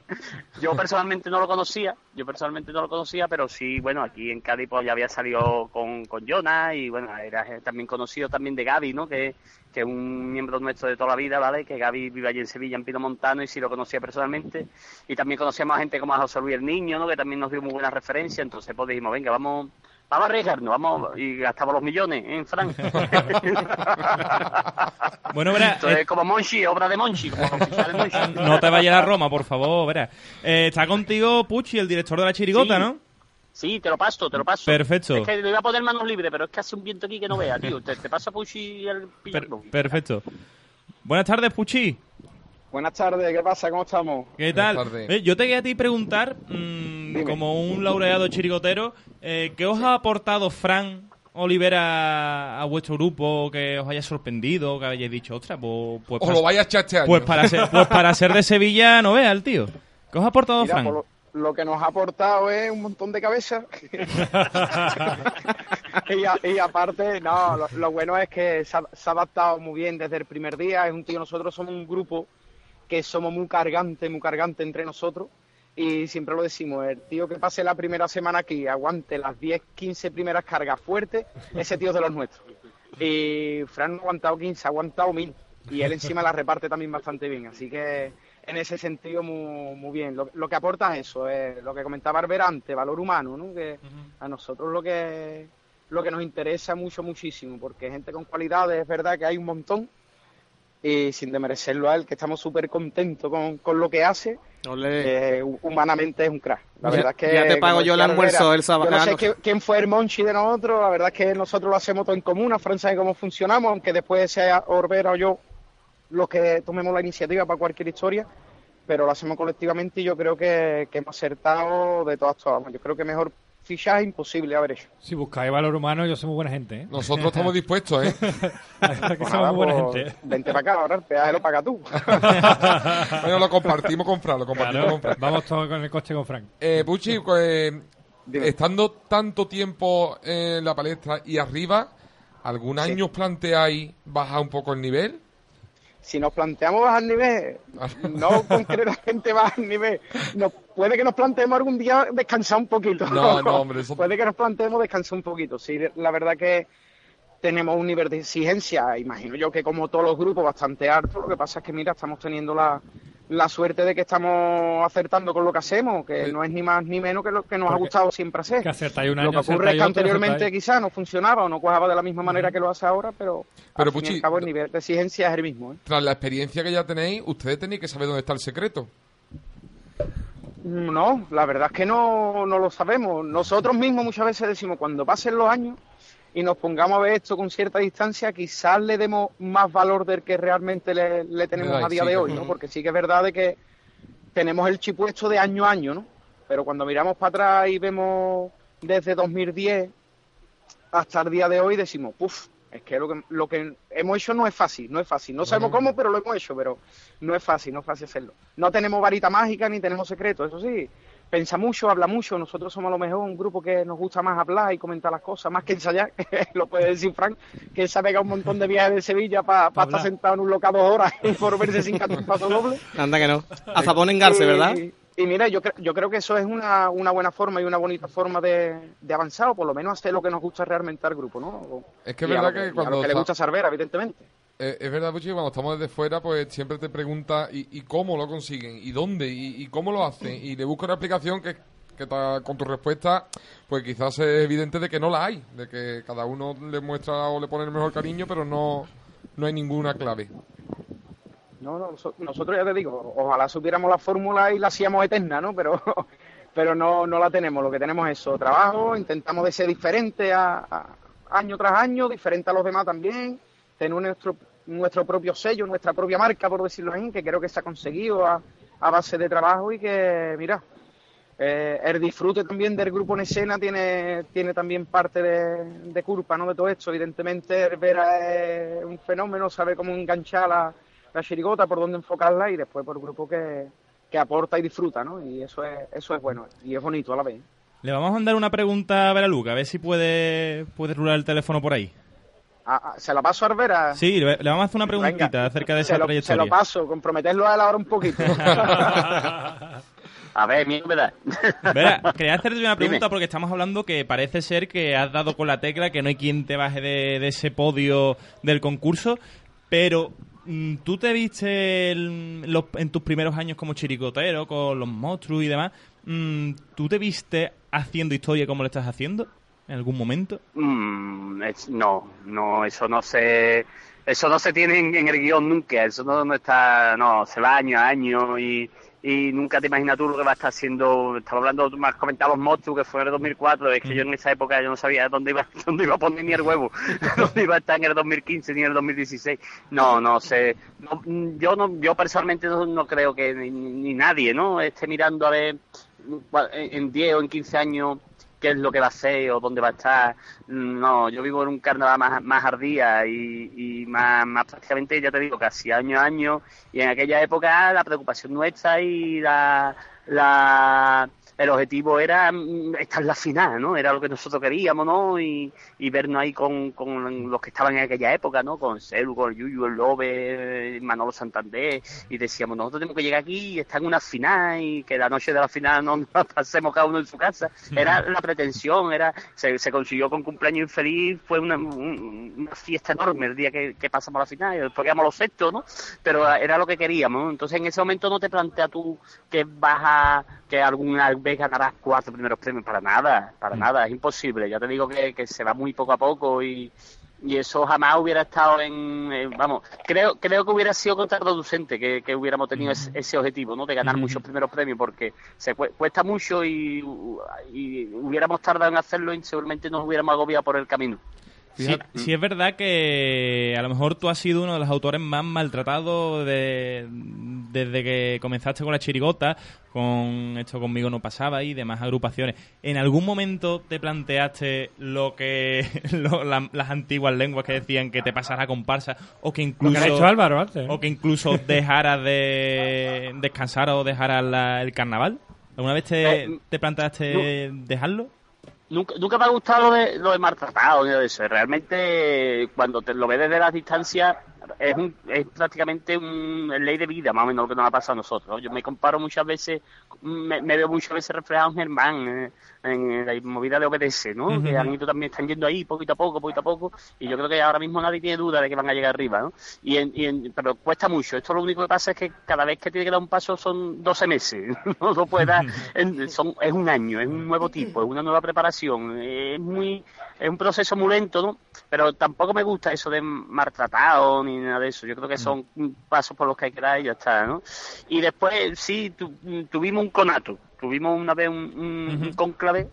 Yo *laughs* personalmente no lo conocía, yo personalmente no lo conocía, pero sí, bueno, aquí en Cádiz pues, ya había salido con, con Jonas y bueno, era también conocido también de Gaby, ¿no? Que, que es un miembro nuestro de toda la vida, ¿vale? Que Gaby vive allí en Sevilla, en Pino Montano, y sí lo conocía personalmente. Y también conocíamos a gente como a José Luis el Niño, ¿no? Que también nos dio muy buena referencia, entonces pues dijimos, venga, vamos vamos a arriesgarnos, vamos y gastamos los millones en Fran. *laughs* Bueno, verá, Esto es eh, como Monchi, obra de Monchi, como *laughs* no te vayas a Roma, por favor, verá. Eh, está contigo Puchi, el director de la chirigota, Sí. ¿no? Sí, te lo paso, te lo paso. Perfecto. Es que le iba a poner manos libres, pero es que hace un viento aquí que no vea, tío. Te, te pasa Puchi el Per- perfecto. Buenas tardes, Puchi. Buenas tardes, ¿qué pasa? ¿Cómo estamos? ¿Qué tal? Eh, yo te quería a ti preguntar, mm, como un laureado chirigotero, eh, ¿qué os ha aportado Fran Olivera a vuestro grupo que os haya sorprendido, que hayáis dicho, ostras, pues, pues, Os pas- lo vaya a echar este año. pues para ser, pues para ser de Sevilla no vea el tío. ¿Qué os ha aportado Mira, Fran? lo, lo que nos ha aportado es un montón de cabezas. *laughs* y, a- y aparte, no, lo, lo bueno es que se ha, se ha adaptado muy bien desde el primer día. Es un tío, nosotros somos un grupo que somos muy cargantes, muy cargantes entre nosotros. Y siempre lo decimos, el tío que pase la primera semana aquí, aguante las 10, 15 primeras cargas fuertes, ese tío es de los nuestros. Y Fran no ha aguantado 15, ha aguantado 1000. Y él encima la reparte también bastante bien. Así que en ese sentido muy, muy bien. Lo, lo que aporta es eso, es lo que comentaba Arbera antes, valor humano, ¿no? Que a nosotros lo que lo que nos interesa mucho, muchísimo, porque gente con cualidades es verdad que hay un montón y sin demerecerlo a él, que estamos súper contentos con, con lo que hace, eh, humanamente es un crack. La Ya- verdad es que ya te pago yo el almuerzo el sábado. Yo no Ah, sé quién fue el Monchi de nosotros, la verdad es que nosotros lo hacemos todo en común, a Fran sabe cómo funcionamos, aunque después sea Orbera o yo los que tomemos la iniciativa para cualquier historia, pero lo hacemos colectivamente y yo creo que, que hemos acertado de todas todas. Yo creo que mejor fichaje imposible haber hecho. Si buscáis valor humano, yo soy muy buena gente, ¿eh? Nosotros estamos *laughs* dispuestos, ¿eh? Que Pues somos nada, muy buena pues, gente. Vente para acá, ahora el peaje lo paga tú. *laughs* bueno, lo compartimos con Fran, lo compartimos Claro, con Fran. vamos todos con el coche con Frank. Eh, Puchi, pues, Dime. estando tanto tiempo en la palestra y arriba, ¿algún Sí. año os planteáis bajar un poco el nivel? Si nos planteamos bajar nivel, no concretamente bajar nivel, no, puede que nos planteemos algún día descansar un poquito. No, no, hombre, eso- Puede que nos planteemos descansar un poquito. Sí, la verdad que tenemos un nivel de exigencia, imagino yo que como todos los grupos, bastante alto. Lo que pasa es que, mira, estamos teniendo la, la suerte de que estamos acertando con lo que hacemos, que no es ni más ni menos que lo que nos ha gustado siempre hacer. Que acertáis un Lo que ocurre es que anteriormente quizás no funcionaba o no cuajaba de la misma manera que lo hace ahora, pero, Pero, al fin y al cabo el nivel de exigencia es el mismo. ¿eh? Tras la experiencia que ya tenéis, ustedes tenéis que saber dónde está el secreto. No, la verdad es que no, no lo sabemos. Nosotros mismos muchas veces decimos, cuando pasen los años y nos pongamos a ver esto con cierta distancia, quizás le demos más valor del que realmente le, le tenemos a día sí, de hoy, ¿no? Porque sí que es verdad de que tenemos el chip puesto de año a año, ¿no? Pero cuando miramos para atrás y vemos desde 2010 hasta el día de hoy, decimos, puff, es que lo que, lo que hemos hecho no es fácil, no es fácil. No sabemos cómo, pero lo hemos hecho, pero no es fácil, no es fácil hacerlo. No tenemos varita mágica ni tenemos secretos, eso sí. Pensa mucho, habla mucho. Nosotros somos a lo mejor un grupo que nos gusta más hablar y comentar las cosas, más que ensayar. *laughs* lo puede decir Frank, que se ha pegado un montón de viajes de Sevilla para Pa' estar sentado en un local dos horas y por verse sin cantar un paso doble. Anda que no. Hasta ponen garce, Y- ¿verdad? Y mira, yo, cre- yo creo que eso es una, una buena forma y una bonita forma de, de avanzar, o por lo menos hacer lo que nos gusta realmente al grupo, ¿no? O- Es que es verdad lo que y a cuando lo que le gusta Cervera, evidentemente. Eh, es verdad, Puchi, cuando estamos desde fuera, pues siempre te pregunta ¿y, cómo lo consiguen? ¿Y dónde? ¿Y, cómo lo hacen? Y le busca una explicación que, que con tu respuesta, pues quizás es evidente de que no la hay, de que cada uno le muestra o le pone el mejor cariño, pero no, no hay ninguna clave. No, no, noso- nosotros ya te digo, ojalá supiéramos la fórmula y la hacíamos eterna, ¿no? Pero, *laughs* pero no, no la tenemos. Lo que tenemos es eso, trabajo, intentamos de ser diferente año tras año, diferente a los demás también, tener nuestro, nuestro propio sello, nuestra propia marca, por decirlo así, que creo que se ha conseguido a, base de trabajo y que, mira, eh, el disfrute también del grupo en escena tiene, tiene también parte de, culpa, ¿no? De todo esto. Evidentemente, el Vera es un fenómeno, sabe cómo enganchar la, la chirigota, por dónde enfocarla y después por el grupo que, que aporta y disfruta, ¿no? Y eso es, eso es bueno y es bonito a la vez. Le vamos a mandar una pregunta a Vera Luca, a ver si puede, puede rular el teléfono por ahí. Ah, ah, ¿Se la paso a Arbera? Sí, le le vamos a hacer una Venga, preguntita acerca de se esa lo, se trayectoria. lo paso, comprometerlo a él ahora un poquito. *laughs* A ver, miedo me da. Vera, quería hacerte una pregunta Dime. porque estamos hablando que parece ser que has dado con la tecla, que no hay quien te baje de, de ese podio del concurso, pero mm, tú te viste el- los- en tus primeros años como chiricotero, con los monstruos y demás, mm, ¿tú te viste haciendo historia como lo estás haciendo? En algún momento? Mm, es- no, no, eso no se, eso no se tiene en, en el guion nunca, eso no, no está, no, se va año a año y, y nunca te imaginas tú lo que va a estar haciendo, estaba hablando, tú me has comentado monstruos que fue en el 2004, es que yo en esa época yo no sabía dónde iba, *laughs* dónde iba a poner ni el huevo, *laughs* *laughs* dónde iba a estar en el 2015 ni en el 2016, no, no sé, no, mm, yo no, yo personalmente no, no creo que ni, ni nadie, ¿no? Esté mirando a ver en 10 o en 15 años qué es lo que va a hacer o dónde va a estar. No, yo vivo en un carnaval más, más ardía y, y más, más prácticamente, ya te digo, casi año a año. Y en aquella época la preocupación nuestra y la el objetivo era mm, estar en la final, ¿no? Era lo que nosotros queríamos, ¿no? Y, y vernos ahí con, con los que estaban en aquella época, ¿no? Con Celu, con Yuyu, el Lobe, Manolo Santander, y decíamos, nosotros tenemos que llegar aquí y estar en una final y que la noche de la final no nos pasemos cada uno en su casa. Era la pretensión, era se, se consiguió con cumpleaños infeliz, fue una, un- una fiesta enorme el día que, que pasamos la final, y después los sextos, ¿no? Pero era lo que queríamos, ¿no? Entonces en ese momento no te planteas tú que vas a, que alguna vez ganarás cuatro primeros premios, para nada, para nada, es imposible, ya te digo que, que se va muy poco a poco y, y eso jamás hubiera estado en, eh, vamos, creo creo que hubiera sido contraproducente que, que hubiéramos tenido ese, ese objetivo, ¿no? De ganar muchos primeros premios, porque se cu- cuesta mucho y, y hubiéramos tardado en hacerlo y seguramente nos hubiéramos agobiado por el camino. Sí, sí es verdad que a lo mejor tú has sido uno de los autores más maltratados de, desde que comenzaste con la chirigota, con esto conmigo no pasaba y demás agrupaciones. ¿En algún momento te planteaste lo que *laughs* lo- la- las antiguas lenguas que decían que te pasara comparsa o que incluso ha hecho Álvaro antes, ¿no? o que incluso *laughs* dejaras de descansar o dejaras la- el carnaval? ¿Alguna vez te, Eh, te planteaste dejarlo? Nunca, nunca me ha gustado lo de, lo de maltratado ni de eso. Realmente, cuando te lo ves desde las distancias, es, un, es prácticamente un es ley de vida, más o menos lo que nos ha pasado a nosotros. Yo me comparo muchas veces, me, me veo muchas veces reflejado en Germán, en la movida de OBDS, ¿no? Que han ido también, están yendo ahí poquito a poco, poquito a poco, y yo creo que ahora mismo nadie tiene duda de que van a llegar arriba, ¿no? Y en, y en- pero cuesta mucho. Esto lo único que pasa es que cada vez que tiene que dar un paso son 12 meses. *laughs* no lo puede dar, en- son, es un año, es un nuevo tipo, es una nueva preparación. Es muy, es un proceso muy lento, ¿no? Pero tampoco me gusta eso de maltratado ni nada de eso. Yo creo que son pasos por los que hay que dar y ya está, ¿no? Y después, sí, tu- tuvimos un conato. Tuvimos una vez un, un- un cónclave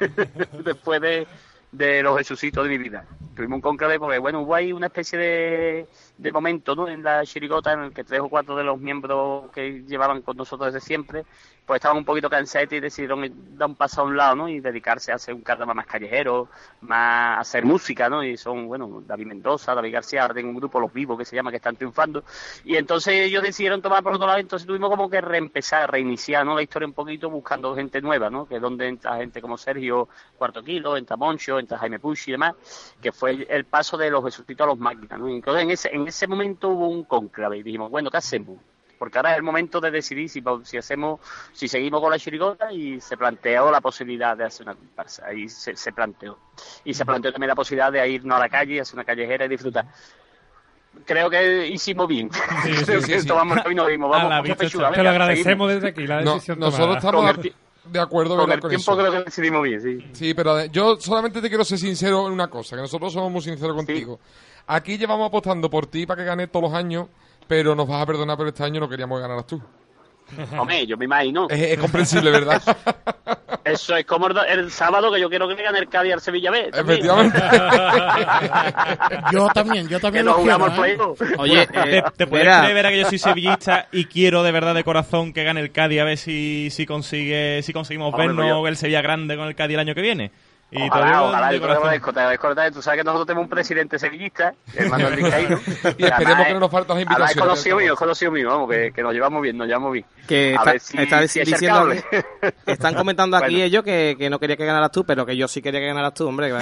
*laughs* después de, de los Jesucitos de mi vida. Tuvimos un cónclave porque, bueno, hubo ahí una especie de, de momento, ¿no? En la chirigota en el que tres o cuatro de los miembros que llevaban con nosotros desde siempre, pues estaban un poquito cansados y decidieron dar un paso a un lado, ¿no? Y dedicarse a hacer un carnaval más callejero, más a hacer música, ¿no? Y son, bueno, David Mendoza, David García, ahora tengo un grupo, Los Vivos, que se llama, que están triunfando. Y entonces ellos decidieron tomar por otro lado, entonces tuvimos como que reempezar, reiniciar, ¿no? La historia un poquito buscando gente nueva, ¿no? Que es donde entra gente como Sergio Cuarto Kilo, entra Moncho, entra Jaime Puch y demás, que fue el, paso de los Jesucitos a los máquinas, ¿no? Entonces en ese, ese momento hubo un conclave y dijimos, bueno, ¿qué hacemos? Porque ahora es el momento de decidir si, si hacemos, si seguimos con la chirigota y se planteó la posibilidad de hacer una comparsa. Ahí se, se planteó. Y se planteó también la posibilidad de irnos a la calle, hacer una callejera y disfrutar. Creo que hicimos bien. *laughs* Creo sí, que sí. tomamos el camino y dijimos, A vamos, la coge vista pechuga, Te lo agradecemos seguimos. desde aquí, la No, decisión nosotros tomada. estamos de- acuerdo Con el con tiempo eso. creo que decidimos bien, sí. Sí, pero yo solamente te quiero ser sincero en una cosa, que nosotros somos muy sinceros contigo. Aquí llevamos apostando por ti para que ganes todos los años, pero nos vas a perdonar, pero este año no queríamos que ganaras tú. *laughs* Hombre, yo me imagino. Es, es comprensible, ¿verdad? *laughs* Eso es como el, el sábado que yo quiero que le gane el Cádiz al Sevilla B. también. Efectivamente. *laughs* Yo también, yo Que también nos lo quiero. jugamos ¿eh? Oye, ¿Te, eh, te puedes creer, que yo soy sevillista y quiero de verdad de corazón que gane el Cádiz a ver si, si consigue si conseguimos Hombre, vernos pues yo- el Sevilla grande con el Cádiz el año que viene? Y Ojalá, ojalá, de corazón. agradezco, te agradezco detalle. Tú sabes que nosotros tenemos un presidente sevillista, el Manuel Vizcaíno. Y esperemos que no nos las Además, es invitaciones. conocido mío, es conocido mío, vamos, que, que nos llevamos bien, nos llevamos bien. que A está, ver si- está si diciendo están comentando *laughs* aquí Bueno. ellos que, que no quería que ganaras tú, pero que yo sí quería que ganaras tú, hombre. *laughs*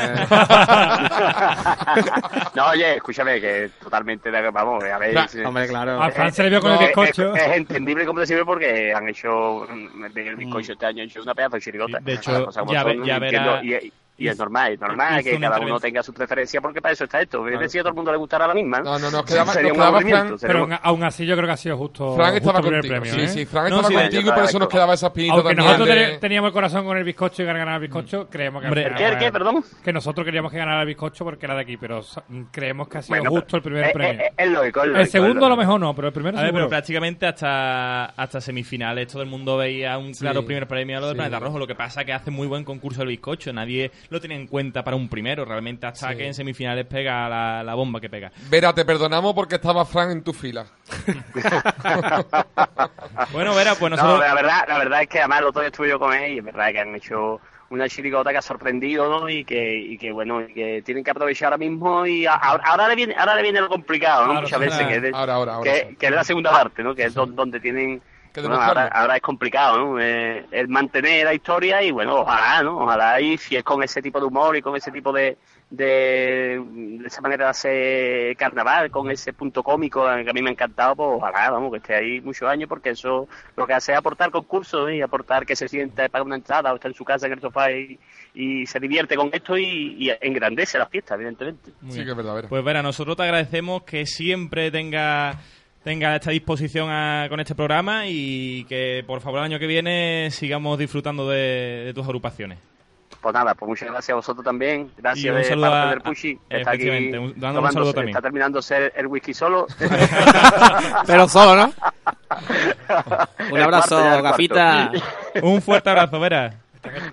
no, oye, escúchame, que totalmente, de- vamos, a ver. Claro, sí. hombre, claro. A Fran se le vio con No, el Es- bizcocho. Es, es entendible como decirlo porque han hecho mm, el bizcocho este año, han hecho una pedazo de chirigota. De hecho, ya ve- verá- y- Y es normal, es normal que cada uno tenga su preferencia porque para eso está esto. Es decir, a todo el mundo le gustará la misma. No, no, nos quedaba- Sería nos un quedaba Fran, Pero un- aún- así yo creo que ha sido justo, Fran justo estaba el primer contigo. premio. sí, ¿eh? sí, Fran No, estaba sí, contigo y por eso nos quedaba esa Aunque también nosotros de- te- teníamos el corazón con el bizcocho y ganara el bizcocho, creemos que Hombre, ¿El qué, el qué, perdón? Que nosotros queríamos que ganara el bizcocho porque era de aquí, pero creemos que ha sido Bueno, justo el primer eh, premio. eh, eh, es lógico, es lógico, el es segundo a lo mejor no, pero el primero A ver, pero prácticamente hasta, hasta semifinales todo el mundo veía un claro primer premio a lo del. Planeta Rojo. Lo que pasa que hace muy buen concurso el bizcocho. Nadie lo tiene en cuenta para un primero. Realmente hasta Sí. que en semifinales pega la, la bomba que pega. Vera, te perdonamos porque estaba Fran en tu fila. *laughs* Bueno, Vera, pues No, nosotros... la verdad, la verdad es que además el otro día estuve yo con él y es verdad que han hecho una chirigota que ha sorprendido, ¿no? Y que, y que bueno, y que tienen que aprovechar ahora mismo y a- ahora, ahora le viene, ahora le viene lo complicado, ¿no? Claro, Muchas ahora- veces que, es de- ahora, ahora, ahora que, sí. que es la segunda parte, ¿no? Que es don- donde tienen bueno, ahora, ahora es complicado, ¿no? Eh, el mantener la historia y bueno, ojalá, ¿no? Ojalá y si es con ese tipo de humor y con ese tipo de, de, de esa manera de hacer carnaval, con ese punto cómico que a mí me ha encantado, pues ojalá, vamos, que esté ahí muchos años porque eso lo que hace es aportar concursos ¿eh? y aportar que se sienta, paga una entrada o está en su casa en el sofá y, y se divierte con esto y, y engrandece la fiesta, evidentemente. Muy Sí bien. que es verdad, Vera. Pues Vera, nosotros te agradecemos que siempre tenga tenga esta disposición a- con este programa y que por favor el año que viene sigamos disfrutando de, de tus agrupaciones. Pues nada, pues muchas gracias a vosotros también. Gracias Y un de saludo parte a- a- Está aquí efectivamente, un- dando un tomándose- saludo también. Está terminándose el whisky solo. *laughs* Pero solo, ¿no? *laughs* Un abrazo, gafita. Un fuerte abrazo, Vera.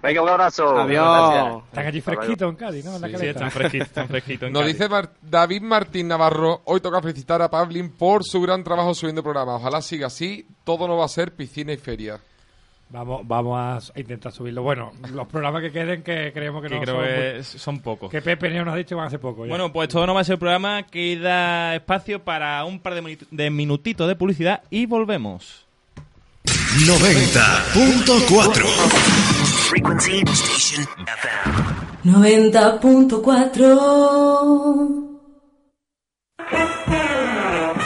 Venga, un abrazo. Adiós. Están allí fresquitos en Cádiz, ¿no? En la Sí, caleta. están fresquitos, están fresquitos. en Nos Cádiz. dice Mar- David Martín Navarro, hoy toca felicitar a Pavlin por su gran trabajo subiendo programas. Ojalá siga así, todo no va a ser piscina y feria. Vamos, vamos a intentar subirlo. Bueno, los programas que queden que creemos que, que no creo son que muy- son pocos. que Pepe nos ha dicho que van a ser pocos. ya. Bueno, pues todo no va a ser el programa. Queda espacio para un par de, de minutitos de publicidad y volvemos. 90.4 Frequency Station FM. 90.4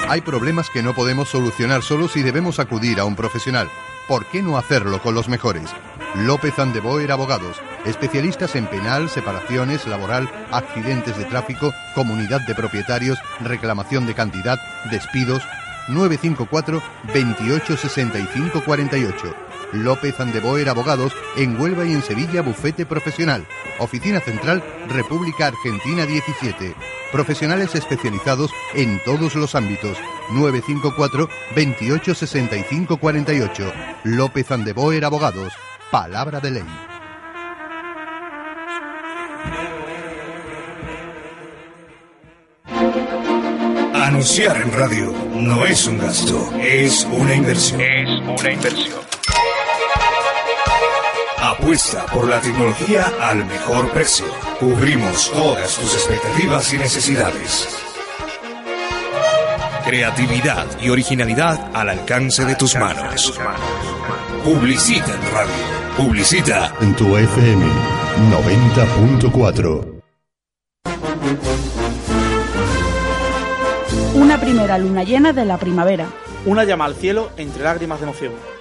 Hay problemas que no podemos solucionar solos y debemos acudir a un profesional. ¿Por qué no hacerlo con los mejores? López Andeboer Abogados, especialistas en penal, separaciones, laboral, accidentes de tráfico, comunidad de propietarios, reclamación de cantidad, despidos. 954 28 65 48. López Andeboer Abogados en Huelva y en Sevilla Bufete Profesional. Oficina Central República Argentina 17. Profesionales especializados en todos los ámbitos. 954 28 65 48. López Andeboer Abogados. Palabra de ley. Anunciar en radio no es un gasto, es una inversión. Es una inversión. Apuesta por la tecnología al mejor precio. Cubrimos todas tus expectativas y necesidades. Creatividad y originalidad al alcance de tus manos. Publicita en radio. Publicita En tu FM 90.4. Una primera luna llena de la primavera. Una llama al cielo entre lágrimas de emoción.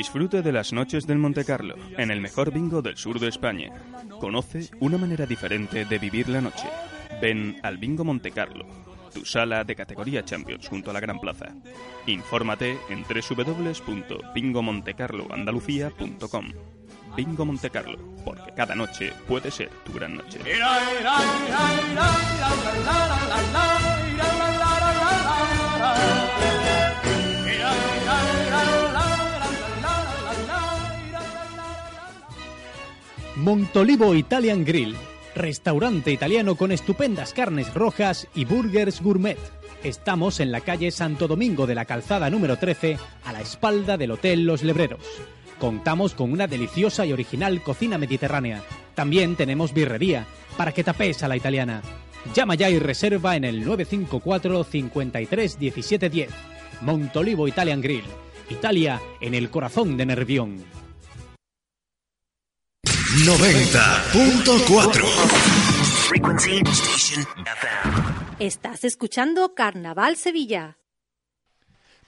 Disfrute de las noches del Monte Carlo, en el mejor bingo del sur de España. Conoce una manera diferente de vivir la noche. Ven al Bingo Monte Carlo, tu sala de categoría Champions junto a la Gran Plaza. Infórmate en www.bingomontecarloandalucía.com. Bingo Monte Carlo, porque cada noche puede ser tu gran noche. Montolivo Italian Grill, restaurante italiano con estupendas carnes rojas y burgers gourmet. Estamos en la calle Santo Domingo de la Calzada número 13, a la espalda del Hotel Los Lebreros. Contamos con una deliciosa y original cocina mediterránea. También tenemos birrería, para que tapes a la italiana. Llama ya y reserva en el 954 53 17 10. Montolivo Italian Grill. Italia en el corazón de Nervión. 90.4 Frequency Station FM. Estás escuchando Carnaval Sevilla.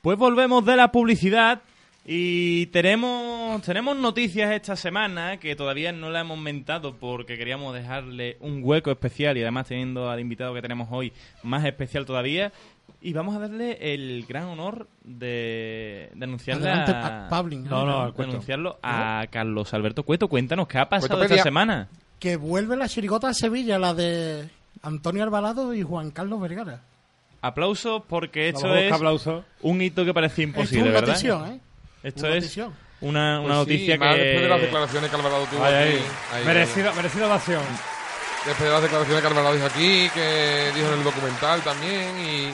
Pues volvemos de la publicidad y tenemos, tenemos noticias esta semana que todavía no la hemos mentado porque queríamos dejarle un hueco especial y además teniendo al invitado que tenemos hoy más especial todavía. Y vamos a darle el gran honor de, de anunciarle Adelante, a, Pablin. No, no, de Cueto. anunciarlo a Carlos Alberto Cueto. Cuéntanos, ¿qué ha pasado Cuetopedia. esta semana? Que vuelve la chirigota a Sevilla, la de Antonio Alvarado y Juan Carlos Vergara. Aplausos porque esto Vamos a es aplausos. un hito que parecía imposible, una ¿verdad? notición, ¿eh? Esto Una es notición. una, una Pues sí, noticia que... después de las declaraciones que Alvarado tuvo Ahí, aquí. ahí. Ahí, Merecido, ahí. merecido ovación. Después de las declaraciones que Alvarado dijo aquí, que dijo en el documental también, y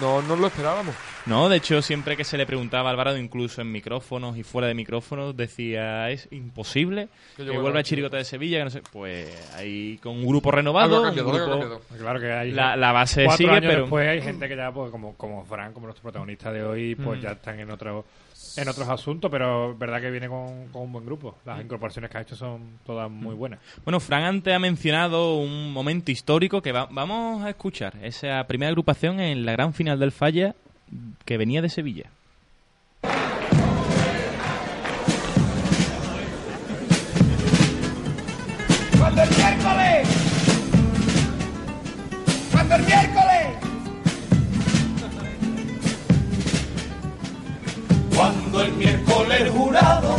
no nos lo esperábamos. No, de hecho, siempre que se le preguntaba a Alvarado, incluso en micrófonos y fuera de micrófonos, decía, es imposible Que que, yo vuelva a Chirigota de Sevilla, que no sé... Pues ahí con un grupo renovado, cambiado, un grupo-. Claro que hay La- la base cuatro sigue, años pero- después hay gente que ya, pues, como, como Fran, como nuestro protagonista de hoy, pues Mm. ya están en otro, en otros asuntos, pero verdad que viene con, con un buen grupo. Las incorporaciones que ha hecho son todas muy buenas. Bueno, Fran antes ha mencionado un momento histórico que va- vamos a escuchar. Esa primera agrupación en la gran final del Falla que venía de Sevilla. Miércoles el jurado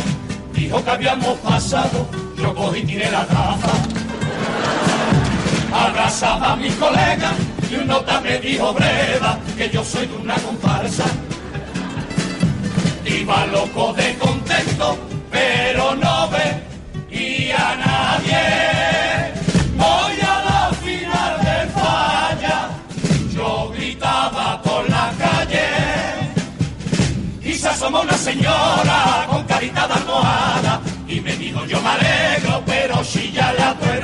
dijo que habíamos pasado, yo cogí y tiré la taza. Abrazaba a mi colega y un nota me dijo breva que yo soy de una comparsa. Iba loco de contento, pero no ve y a nadie. Alegro, pero chillale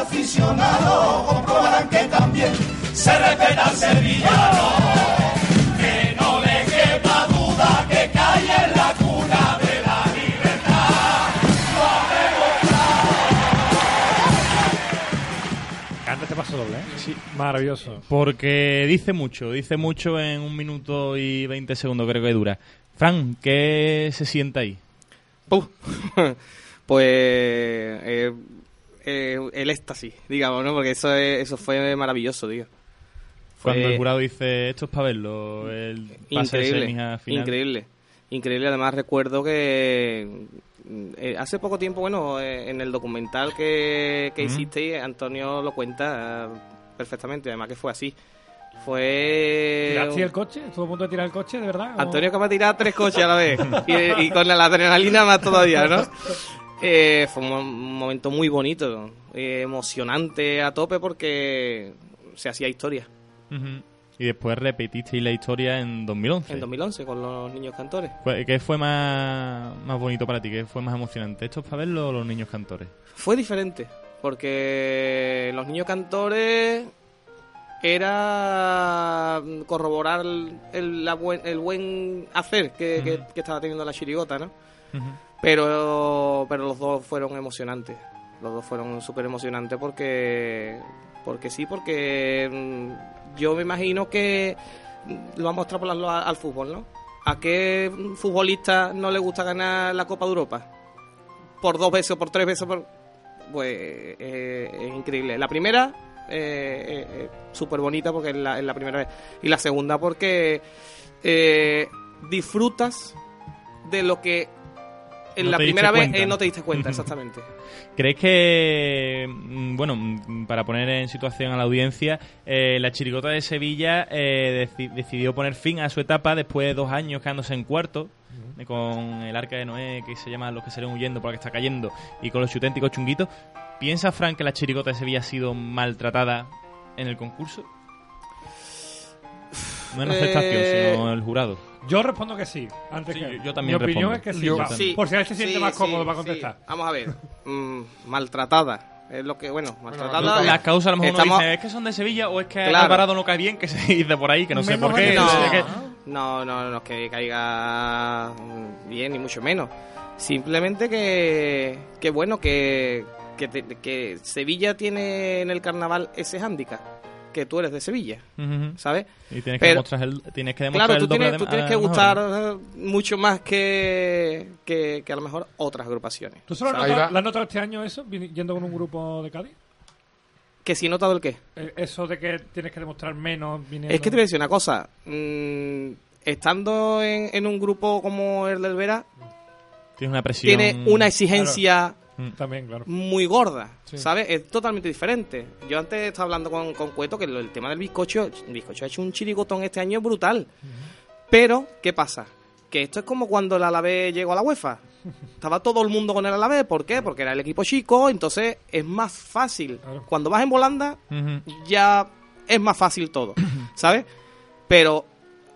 aficionados comprobarán que también se respeta al sevillano. Que no le quepa duda que cae en la cuna de la libertad. Lo ha Canta este paso doble, ¿eh? Sí. Maravilloso. Porque dice mucho, dice mucho en un minuto y 20 segundos creo que dura. Fran, ¿qué se siente ahí? *laughs* pues eh, eh, el éxtasis, digamos, ¿no? Porque eso, es- eso fue maravilloso, tío. Fue Cuando el jurado dice, esto es para verlo, el pase de increíble, semis a final. increíble, increíble. Además recuerdo que mm, eh, hace poco tiempo, bueno, eh, en el documental que, que hiciste, Antonio lo cuenta eh, perfectamente. Además que fue así. Fue ¿Tiraste el coche? ¿Estuvo a punto de tirar el coche, de verdad? ¿O- Antonio que me ha tirado tres coches a la vez. *laughs* y, y con la adrenalina más todavía, ¿no? *laughs* Eh, fue un, mo- un momento muy bonito, eh, emocionante a tope porque se hacía historia. Y después repetisteis la historia en 2011. En 2011 con los niños cantores. ¿Qué fue más, más bonito para ti? ¿Qué fue más emocionante? ¿Esto es para verlo o los niños cantores? Fue diferente, porque los niños cantores era corroborar el, el- la buen, el buen hacer que, que- que estaba teniendo la chirigota, ¿no? Pero, pero los dos fueron emocionantes. Los dos fueron súper emocionantes porque, porque sí, porque mm, yo me imagino que lo vamos a extrapolarlo al fútbol, ¿no? ¿A qué futbolista no le gusta ganar la Copa de Europa? Por dos veces o por tres veces, por... pues eh, es increíble. La primera, eh, eh, eh, súper bonita porque es la, es la primera vez. Y la segunda porque disfrutas de lo que en No la primera vez eh, no te diste cuenta, exactamente. ¿Crees que, mm, bueno, mm, para poner en situación a la audiencia, eh, la chirigota de Sevilla eh, deci- decidió poner fin a su etapa después de dos años quedándose en cuarto, con el arca de Noé, que se llama Los que salen huyendo por la que está cayendo, y con los chuténticos chunguitos? ¿Piensa Frank que la chirigota de Sevilla ha sido maltratada en el concurso? No en la Eh, aceptación, sino el jurado. Yo respondo que sí. Antes Sí, que yo- yo también Mi opinión respondo. es que sí. Yo-. Sí. Por si alguien se siente Sí, más sí, cómodo para sí. contestar. Vamos a ver. Mm, maltratada. Es lo que, bueno, maltratada. Las causas a lo mejor uno Estamos- dice, es que son de Sevilla o es que Claro. Alvarado no cae bien, que *laughs* se dice por ahí, que no sé por qué. no, no no, no, no es que caiga bien, ni mucho menos. Simplemente que, que bueno, que, que, que Sevilla tiene en el carnaval ese hándicap, que tú eres de Sevilla. ¿sabes? Y tienes que, demostrar el, tienes que demostrar Claro, el tú doble tienes, de- tú tienes que mejor, gustar ¿no? eh, mucho más que, que, que a lo mejor otras agrupaciones. ¿Tú solo has notado, ¿la has notado este año eso, yendo con un grupo de Cádiz? Que si he notado el qué. Eh, Eso de que tienes que demostrar menos viniendo... Es que te voy a decir una cosa. mm, estando en, en un grupo como el del Vera, Tienes una presión. tiene una exigencia Mm. También, claro. muy gorda, Sí. ¿sabes? Es totalmente diferente. Yo antes estaba hablando con, con Cueto que el tema del bizcocho, el bizcocho ha hecho un chirigotón este año brutal. Pero, ¿qué pasa? Que esto es como cuando el Alavés llegó a la UEFA. Estaba todo el mundo con el Alavés, ¿por qué? Porque era el equipo chico, entonces es más fácil. Cuando vas en volanda, ya es más fácil todo, *clears throat* ¿sabes? Pero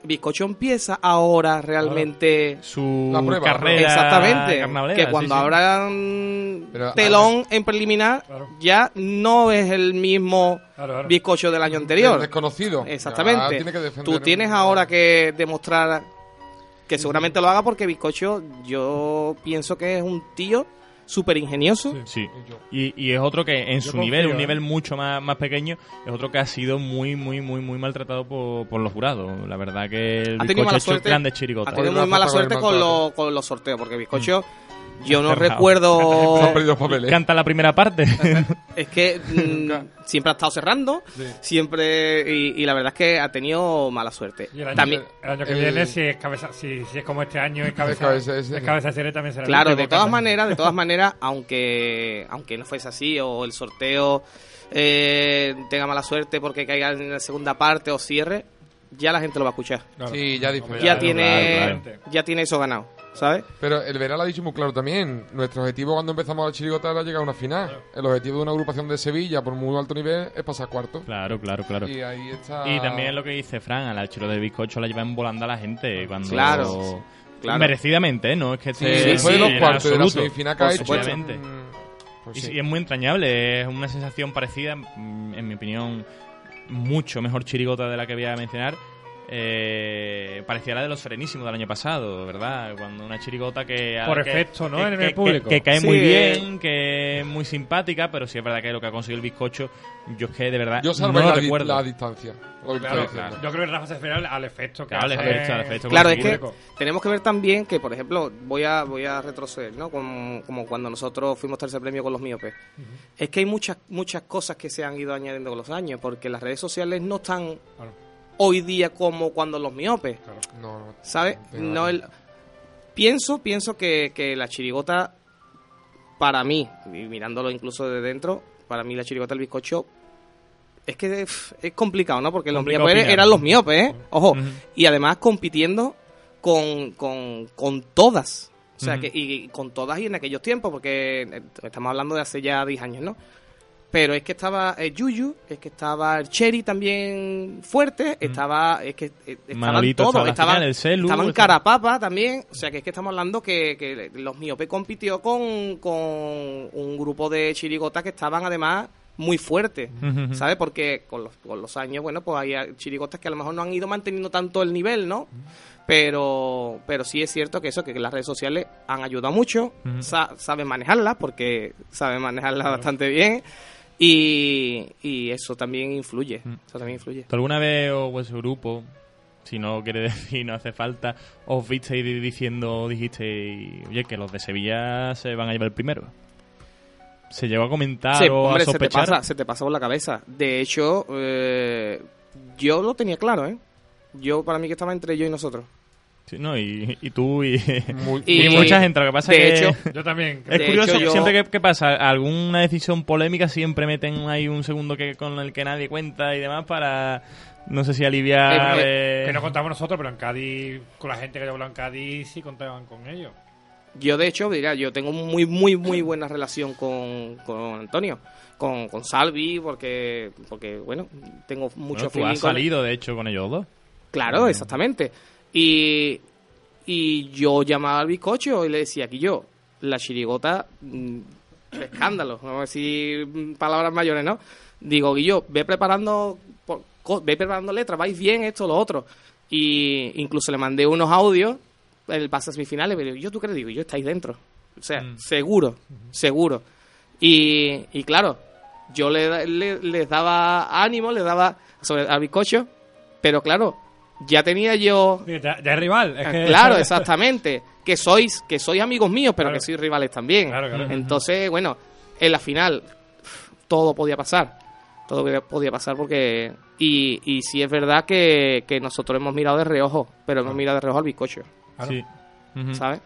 Bizcocho empieza ahora realmente su La prueba, carrera Exactamente. Que cuando sí, sí. abran telón en preliminar, ya no es el mismo Claro, claro. bizcocho del año anterior. El desconocido. Exactamente. Tiene que Tú tienes ahora que demostrar que seguramente lo haga porque Bizcocho yo pienso que es un tío súper ingenioso. Sí. Y, y es otro que en Yo su nivel, un ¿eh? nivel mucho más, más pequeño, es otro que ha sido muy, muy, muy, muy maltratado por, por los jurados. La verdad que el ha bizcocho ha hecho suerte, grandes chirigotas. ha tenido muy mala suerte con, los- con los sorteos, porque Bizcocho, yo no recuerdo... Se han perdido los papeles. Canta la primera parte. *laughs* es que mm, siempre ha estado cerrando, siempre y, y la verdad es que ha tenido mala suerte. Y el año, También, el año que viene, si es, cabeza, si, si es como este año, es cabeza, es cabeza serie también será el Claro, de todas maneras, de todas *laughs* maneras, aunque aunque no fuese así o el sorteo eh, tenga mala suerte porque caiga en la segunda parte o cierre, ya la gente lo va a escuchar. Sí, ya tiene Claro, claro. ya tiene eso ganado, ¿sabes? Pero el Vera lo ha dicho muy claro también. Nuestro objetivo cuando empezamos la chirigota era llegar a una final. El objetivo de una agrupación de Sevilla por muy alto nivel es pasar cuarto. Claro, claro, claro. Y ahí está. Y también lo que dice Fran, a la chiro del bizcocho la llevan volando a la gente cuando... Claro, claro. Merecidamente, ¿eh? No es que Sí, después de los cuartos de la semifinal que ha hecho, supuestamente. mm, pues y, sí. sí, es muy entrañable, es una sensación parecida, mm, en mi opinión, mucho mejor chirigota de la que voy a mencionar. Eh, parecía la de los Serenísimos del año pasado, ¿verdad? Cuando una chirigota que... Por que- efecto, ¿no? que- En el público. Que, cae Sí, muy bien, que es muy simpática, pero sí es verdad que lo que ha conseguido el bizcocho, yo es que de verdad Yo no la, di- recuerdo. la distancia. Claro, diciendo. Yo creo que Rafa se refiere al, al efecto que Claro, hace efecto, al efecto Claro, es que tenemos que ver también que, por ejemplo, voy a voy a retroceder, ¿no? Como, como cuando nosotros fuimos tercer premio con los miopes. Es que hay muchas muchas cosas que se han ido añadiendo con los años, porque las redes sociales no están hoy día como cuando los miopes. No, no. ¿Sabes? No el... Pienso, pienso que, que la chirigota, para mí, y mirándolo incluso de dentro, para mí la chirigota del bizcocho es que es complicado, ¿no? Porque los miopes eran los miopes, ¿eh? Ojo. Y además compitiendo con, con, con todas. O sea, que, y, y con todas y en aquellos tiempos, porque eh, estamos hablando de hace ya 10 años, ¿no? Pero es que estaba el Yuyu, es que estaba el Cherry también fuerte, estaba, es que eh, estaban todos, estaban, final, el Celu, estaban estaba- Carapapa también, o sea que es que estamos hablando que, que los Miope compitió con, con un grupo de chirigotas que estaban además muy fuertes, Ujú. ¿sabes? Porque con los, con los años, bueno, pues hay chirigotas que a lo mejor no han ido manteniendo tanto el nivel, ¿no? Pero, pero sí es cierto que eso, que las redes sociales han ayudado mucho, sa- saben manejarlas, porque saben manejarlas bastante bien, y, y eso también influye, eso también influye. ¿Tú alguna vez o vuestro grupo, si no quiere *laughs* decir, no hace falta, os visteis di- diciendo, dijisteis, oye, que los de Sevilla se van a llevar el primero? ¿Se llegó a comentar Sí, o hombre, a se te, sospechar? pasa, se te pasa por la cabeza. De hecho, eh, yo lo tenía claro, ¿eh? Yo, para mí que estaba entre yo y nosotros. Sí, no, y, y tú y, *laughs* Y- y mucha gente. Lo que pasa de que hecho- Yo también. es curioso hecho, yo- siempre que, que pasa alguna decisión polémica siempre meten ahí un segundo que con el que nadie cuenta y demás para no sé si aliviar eh, Que no contamos nosotros, pero en Cádiz, con la gente que yo hablo en Cádiz, sí contaban con ellos. Yo, de hecho, dirá, yo tengo muy, muy, muy buena relación con, con Antonio, con, con Salvi, porque, porque, bueno, tengo mucho bueno, tú feeling has salido de hecho con ellos dos. Claro, exactamente. Y, y yo llamaba al bizcocho y le decía que yo, la chirigota, mm, escándalo, vamos a decir mm, palabras mayores, ¿no? Digo, Guillo, ve preparando, ve preparando letras, vais bien esto, lo otro. Y incluso le mandé unos audios, el pase a semifinales, pero yo, ¿tú crees? Digo, yo estáis dentro. O sea, seguro, seguro. Y, y claro, yo le, le- les daba ánimo, les daba sobre al bizcocho, pero claro, ya tenía yo es rival. Es Ah, que- claro, *laughs* exactamente. Que sois, que sois amigos míos, pero Claro. que sois rivales también. Claro, claro. Entonces, bueno, en la final todo podía pasar. Todo podía- pasar porque... Y, y sí es verdad que, que nosotros hemos mirado de reojo, pero hemos mirado de reojo al bizcocho. Sí. ¿Sabes?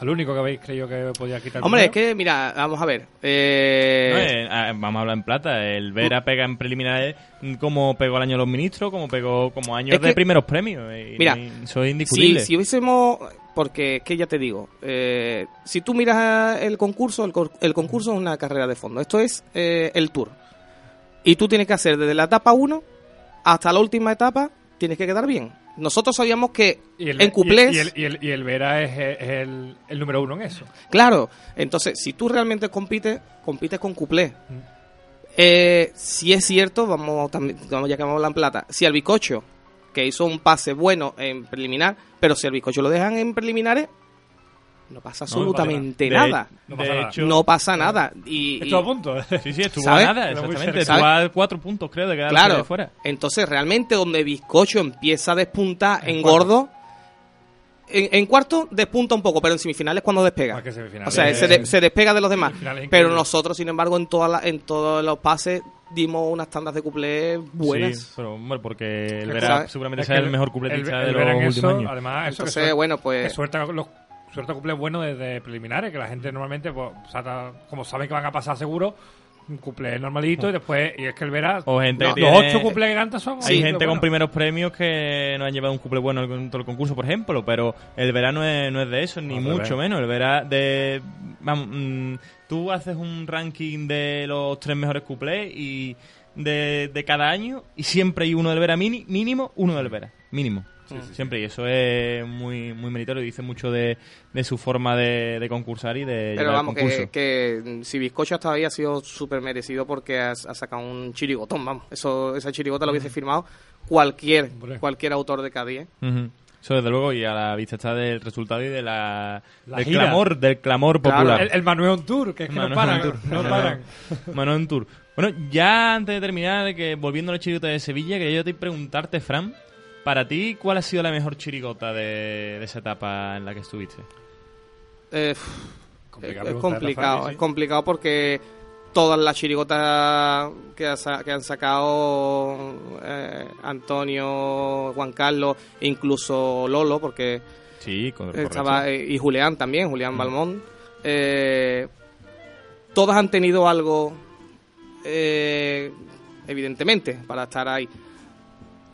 Al único que habéis creído que podía quitar. el Hombre, es que, mira, vamos a ver. No, Eh, eh, ah, vamos a hablar en plata. El Vera pega en preliminares como pegó el año de los ministros, como pegó como años Es de que- primeros premios. y- Mira, eso es si, indiscutible. si hubiésemos... Porque es que ya te digo, eh, si tú miras el concurso, el, el concurso es una carrera de fondo. Esto es eh, el tour. Y tú tienes que hacer desde la etapa 1 hasta la última etapa, tienes que quedar bien. Nosotros sabíamos que Y el, en cuplés... Y, el, y, el, y el Vera es, el, el número uno en eso. Claro, entonces, si tú realmente compites, compites con cuplé. Eh, si es cierto, vamos, también, vamos ya que vamos a hablar en plata, si al bizcocho, que hizo un pase bueno en preliminar, pero si al bizcocho lo dejan en preliminares, no pasa absolutamente. No pasa de nada. hecho- no pasa nada. Y, Estuvo y- a punto. Sí, sí, estuvo ¿Sabes? a nada, exactamente. Estuvo a cuatro puntos, creo, de quedarse Claro. de fuera. Entonces, realmente, donde Bizcocho empieza a despuntar en, En cuarto. gordo, en, en cuarto despunta un poco, pero en semifinales cuando despega. O sea, se, de- se despega de los demás. Pero nosotros, sin embargo, en, todas las- en todos los pases dimos unas tandas de cuplé buenas. Sí, pero hombre, porque el ¿sabes? seguramente Es sea el, el- mejor cupletista de los en últimos años. Además, eso Entonces, que suerte- bueno, pues- que suerte los suerte cumple bueno desde preliminares, que la gente normalmente, pues, salta- como saben que van a pasar seguro, un cumple normalito y después, y es que el Vera, O gente los, que los tiene- ocho cumple que canta son Hay gente bueno. con primeros premios que no han llevado un cumple bueno en todo el concurso, por ejemplo, pero el verano es, no es de eso, ni mucho menos. El verano de. Vamos, mm, tú haces un ranking de los tres mejores cuplés y de, de cada año y siempre hay uno del Vera mini, mínimo, uno del Vera, mínimo. Siempre, y eso es muy muy meritorio y dice mucho de, de su forma de, de concursar y de Pero llevar el vamos, concurso. que, que si Bizcocho hasta ahí ha sido súper merecido porque ha, sacado un chirigotón, vamos. Eso, esa chirigota lo hubiese firmado cualquier, cualquier autor de Cádiz. ¿eh? Ujú. Eso desde luego y a la vista está del resultado y de la, La del gira. clamor del clamor Claro, popular. El, el Manuel on Tour, que es que no Manuel paran, on Tour. no Manuel- paran. Manuel on Tour. Bueno, ya antes de terminar, que volviendo a la chirigota de Sevilla, quería yo te preguntarte, Fran, para ti, ¿cuál ha sido la mejor chirigota de, de esa etapa en la que estuviste? Eh, Complicada es complicado, Rafael, sí. es complicado porque todas las chirigotas que, ha sa- que han sacado eh, Antonio, Juan Carlos e incluso Lolo, porque Sí, con, estaba eh, y Julián también, Julián Balmón, eh, todas han tenido algo, eh, evidentemente, para estar ahí.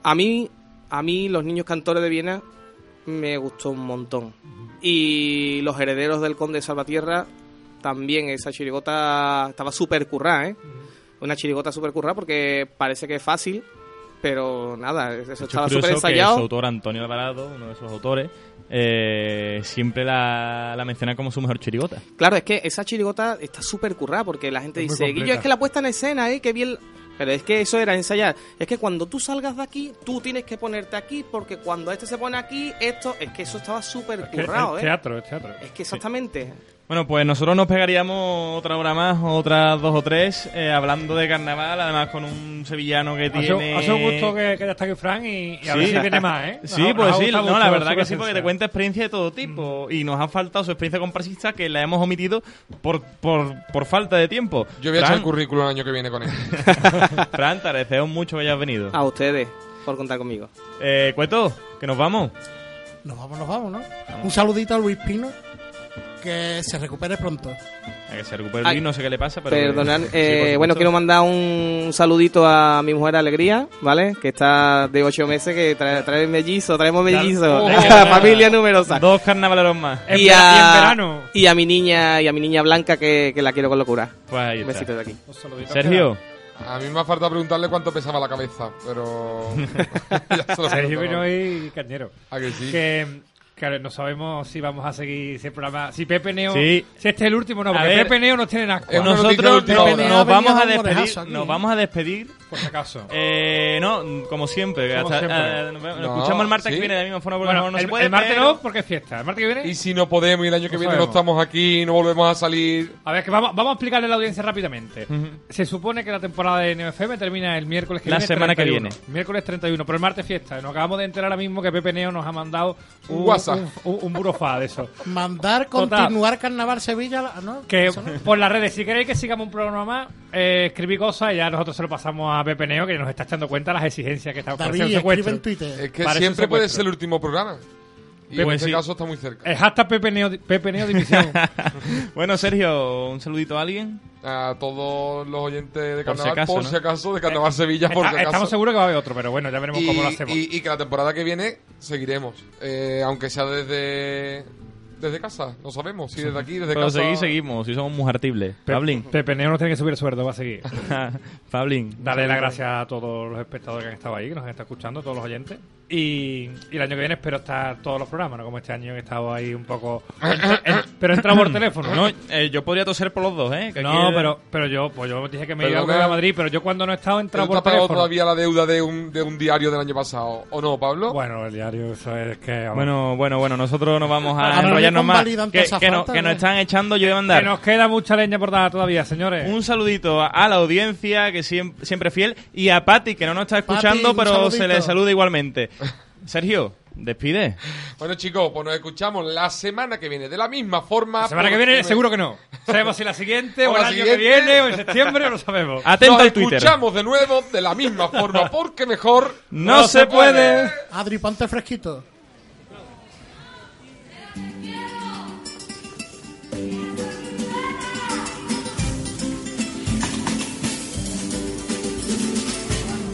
A mí, a mí los niños cantores de Viena me gustó un montón. Y los herederos del conde Salvatierra también, esa chirigota estaba súper currada, ¿eh? Una chirigota súper currada porque parece que es fácil, pero nada, eso De hecho, estaba es súper ensayado. su autor Antonio Alvarado, uno de esos autores, eh, siempre la, la menciona como su mejor chirigota. Claro, es que esa chirigota está súper currada porque la gente Es dice. Guillo, es que la puesta en escena, ¿eh? Que bien... Pero es que eso era ensayar. Es que cuando tú salgas de aquí, tú tienes que ponerte aquí porque cuando este se pone aquí, esto... Es que eso estaba súper currado, es ¿eh? teatro, es teatro. Es que exactamente. Bueno, pues nosotros nos pegaríamos otra hora más, otras dos o tres, eh, hablando de carnaval, además con un sevillano que tiene... ha sido un gusto que, que ya está aquí Fran y, y a ver Sí. si viene más, ¿eh? Nos Sí, pues nos sí, no, la verdad que sí, porque te cuenta experiencia de todo tipo. Y nos ha faltado su experiencia comparsista que la hemos omitido por, por, por falta de tiempo. Yo voy a echar el currículum el año que viene con él. *laughs* Fran, te agradecemos mucho que hayas venido. A ustedes por contar conmigo. Eh, Cueto, que nos vamos. Nos vamos, nos vamos, ¿no? Un saludito a Luis Pino, que se recupere pronto. A que se recupere Ay, no sé qué le pasa, pero... Perdonad, eh, bueno, quiero mandar un saludito a mi mujer Alegría, ¿vale? Que está de ocho meses, que trae, trae mellizo, traemos mellizo. Oh. *laughs* Familia numerosa. Dos carnavaleros más. Y a, y a mi niña y a mi niña Blanca que, que la quiero con locura. Pues ahí Un besito de aquí. Sergio. A mí me ha faltado preguntarle cuánto pesaba la cabeza, pero. *laughs* *laughs* Sergio. Pino y Cañero. ¿A que sí? Que, que no sabemos si vamos a seguir ese programa. Si Pepe Neo. Sí. Si este es el último, no, porque ver, Pepe Neo nos tiene en asco. Nosotros nos, nos vamos a despedir, nos vamos a despedir. Por si acaso. *laughs* Eh, no, como siempre. Como hasta- siempre. eh, nos, nos No, escuchamos el martes ¿sí? que viene de la misma forma porque Bueno, no, el, se puede. el martes pero- no, porque es fiesta. El martes que viene. Y si no podemos y el año que No viene no sabemos. estamos aquí no volvemos a salir. A ver, que vamos, vamos a explicarle a la audiencia rápidamente. Se supone que la temporada de NFM termina el miércoles que La viene. semana que 31. viene. Miércoles 31, pero el martes fiesta. Nos acabamos de enterar ahora mismo que Pepe Neo nos ha mandado Un WhatsApp. Un, un, burofax de eso. Mandar Total. continuar Carnaval Sevilla, ¿no? Que por las redes, si queréis que sigamos un programa más, eh, escribí cosas y ya nosotros se lo pasamos a Pepe Neo, que nos está echando cuenta de las exigencias que está David, escribe en Twitter. Es que Parece siempre puede ser el último programa. Y Pues en este sí. caso está muy cerca. El hashtag Pepe Neo, Pepe Neo dimisión. *laughs* bueno, Sergio, un saludito a alguien. A todos los oyentes de Por si Carnaval, acaso, por ¿no? si acaso, de Carnaval Sevilla, por Está- si acaso. estamos seguros que va a haber otro, pero bueno, ya veremos y, cómo lo hacemos. y- y que la temporada que viene seguiremos. Eh, aunque sea desde desde casa, no sabemos. Si desde aquí, desde Pero casa. seguir, seguimos, si somos muy hartibles. Pe- Pablín. Pepe Neo no tiene que subir el sueldo, va a seguir. *laughs* Pablín. Darle las gracias a todos los espectadores que han estado ahí, que nos han estado escuchando, todos los oyentes. Y, y el año que viene espero estar todos los programas, ¿no? Como este año que he estado ahí un poco... entra- *coughs* pero he entrado por teléfono. No, eh, yo podría toser por los dos, ¿eh? Que No, aquí- pero, pero yo, pues yo dije que me Perdona. iba a Madrid, pero yo cuando no he estado he ¿Él entrado te ha por pagado teléfono. todavía la deuda de un, de un diario del año pasado? ¿O no, Pablo? Bueno, el diario, eso es que... vamos. Bueno, bueno, bueno, nosotros nos vamos a *laughs* enrollarnos más. Que, que, no- que nos ¿no? están echando, yo voy a que mandar nos queda mucha leña por dar todavía, señores. un saludito a la audiencia, que siempre, siempre fiel, y a Patti, que no nos está escuchando, pero saludito. se le saluda igualmente. Sergio, despide. Bueno, chicos, pues nos escuchamos la semana que viene de la misma forma. La semana que viene me- seguro que no. Sabemos si la siguiente *laughs* o, O el año siguiente. que viene o en septiembre, no lo sabemos. Atento Nos al Twitter. escuchamos de nuevo de la misma forma, porque mejor No se puede. Adri, ponte fresquito.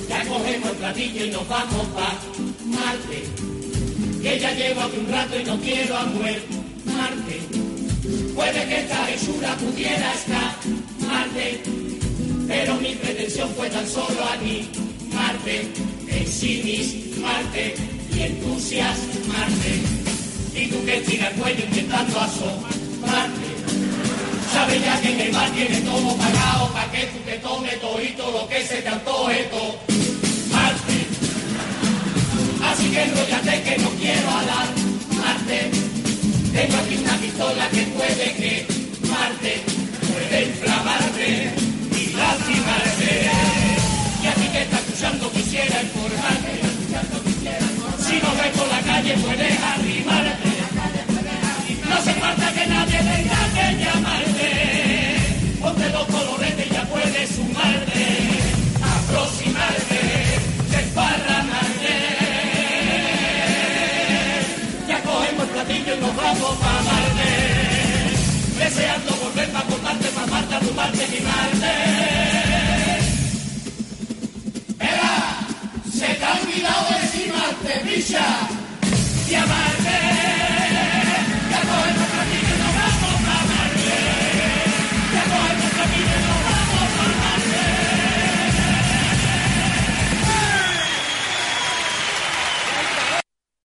Ya cogemos el platillo y nos vamos pa' Marte. Que ya llevo aquí un rato y no quiero a. Marte. Puede que esta hechura pudiera estar Marte. Pero mi pretensión fue tan solo aquí Marte. En sí Marte y entusiasmarte. Y tú que tiras el cuello intentando asomarte. Sabes ya que en el bar tiene todo pagado pa' que tú te tomes todito lo que se te antoje todo. Que enrollate que no quiero hablar. Marte. Tengo aquí una pistola que puede que Marte puede inflamarte y lastimarte. Y a ti que estás escuchando quisiera informarte. Si nos ves por la calle puedes arrimarte. No hace falta que nadie tenga que llamarte. Ponte dos coloretes y ya puedes sumarte. como para amarte, deseando volver para contarte, para amarte, arrumarte, mimarte. Era, se te ha olvidado decir Marte, brilla, y amarte.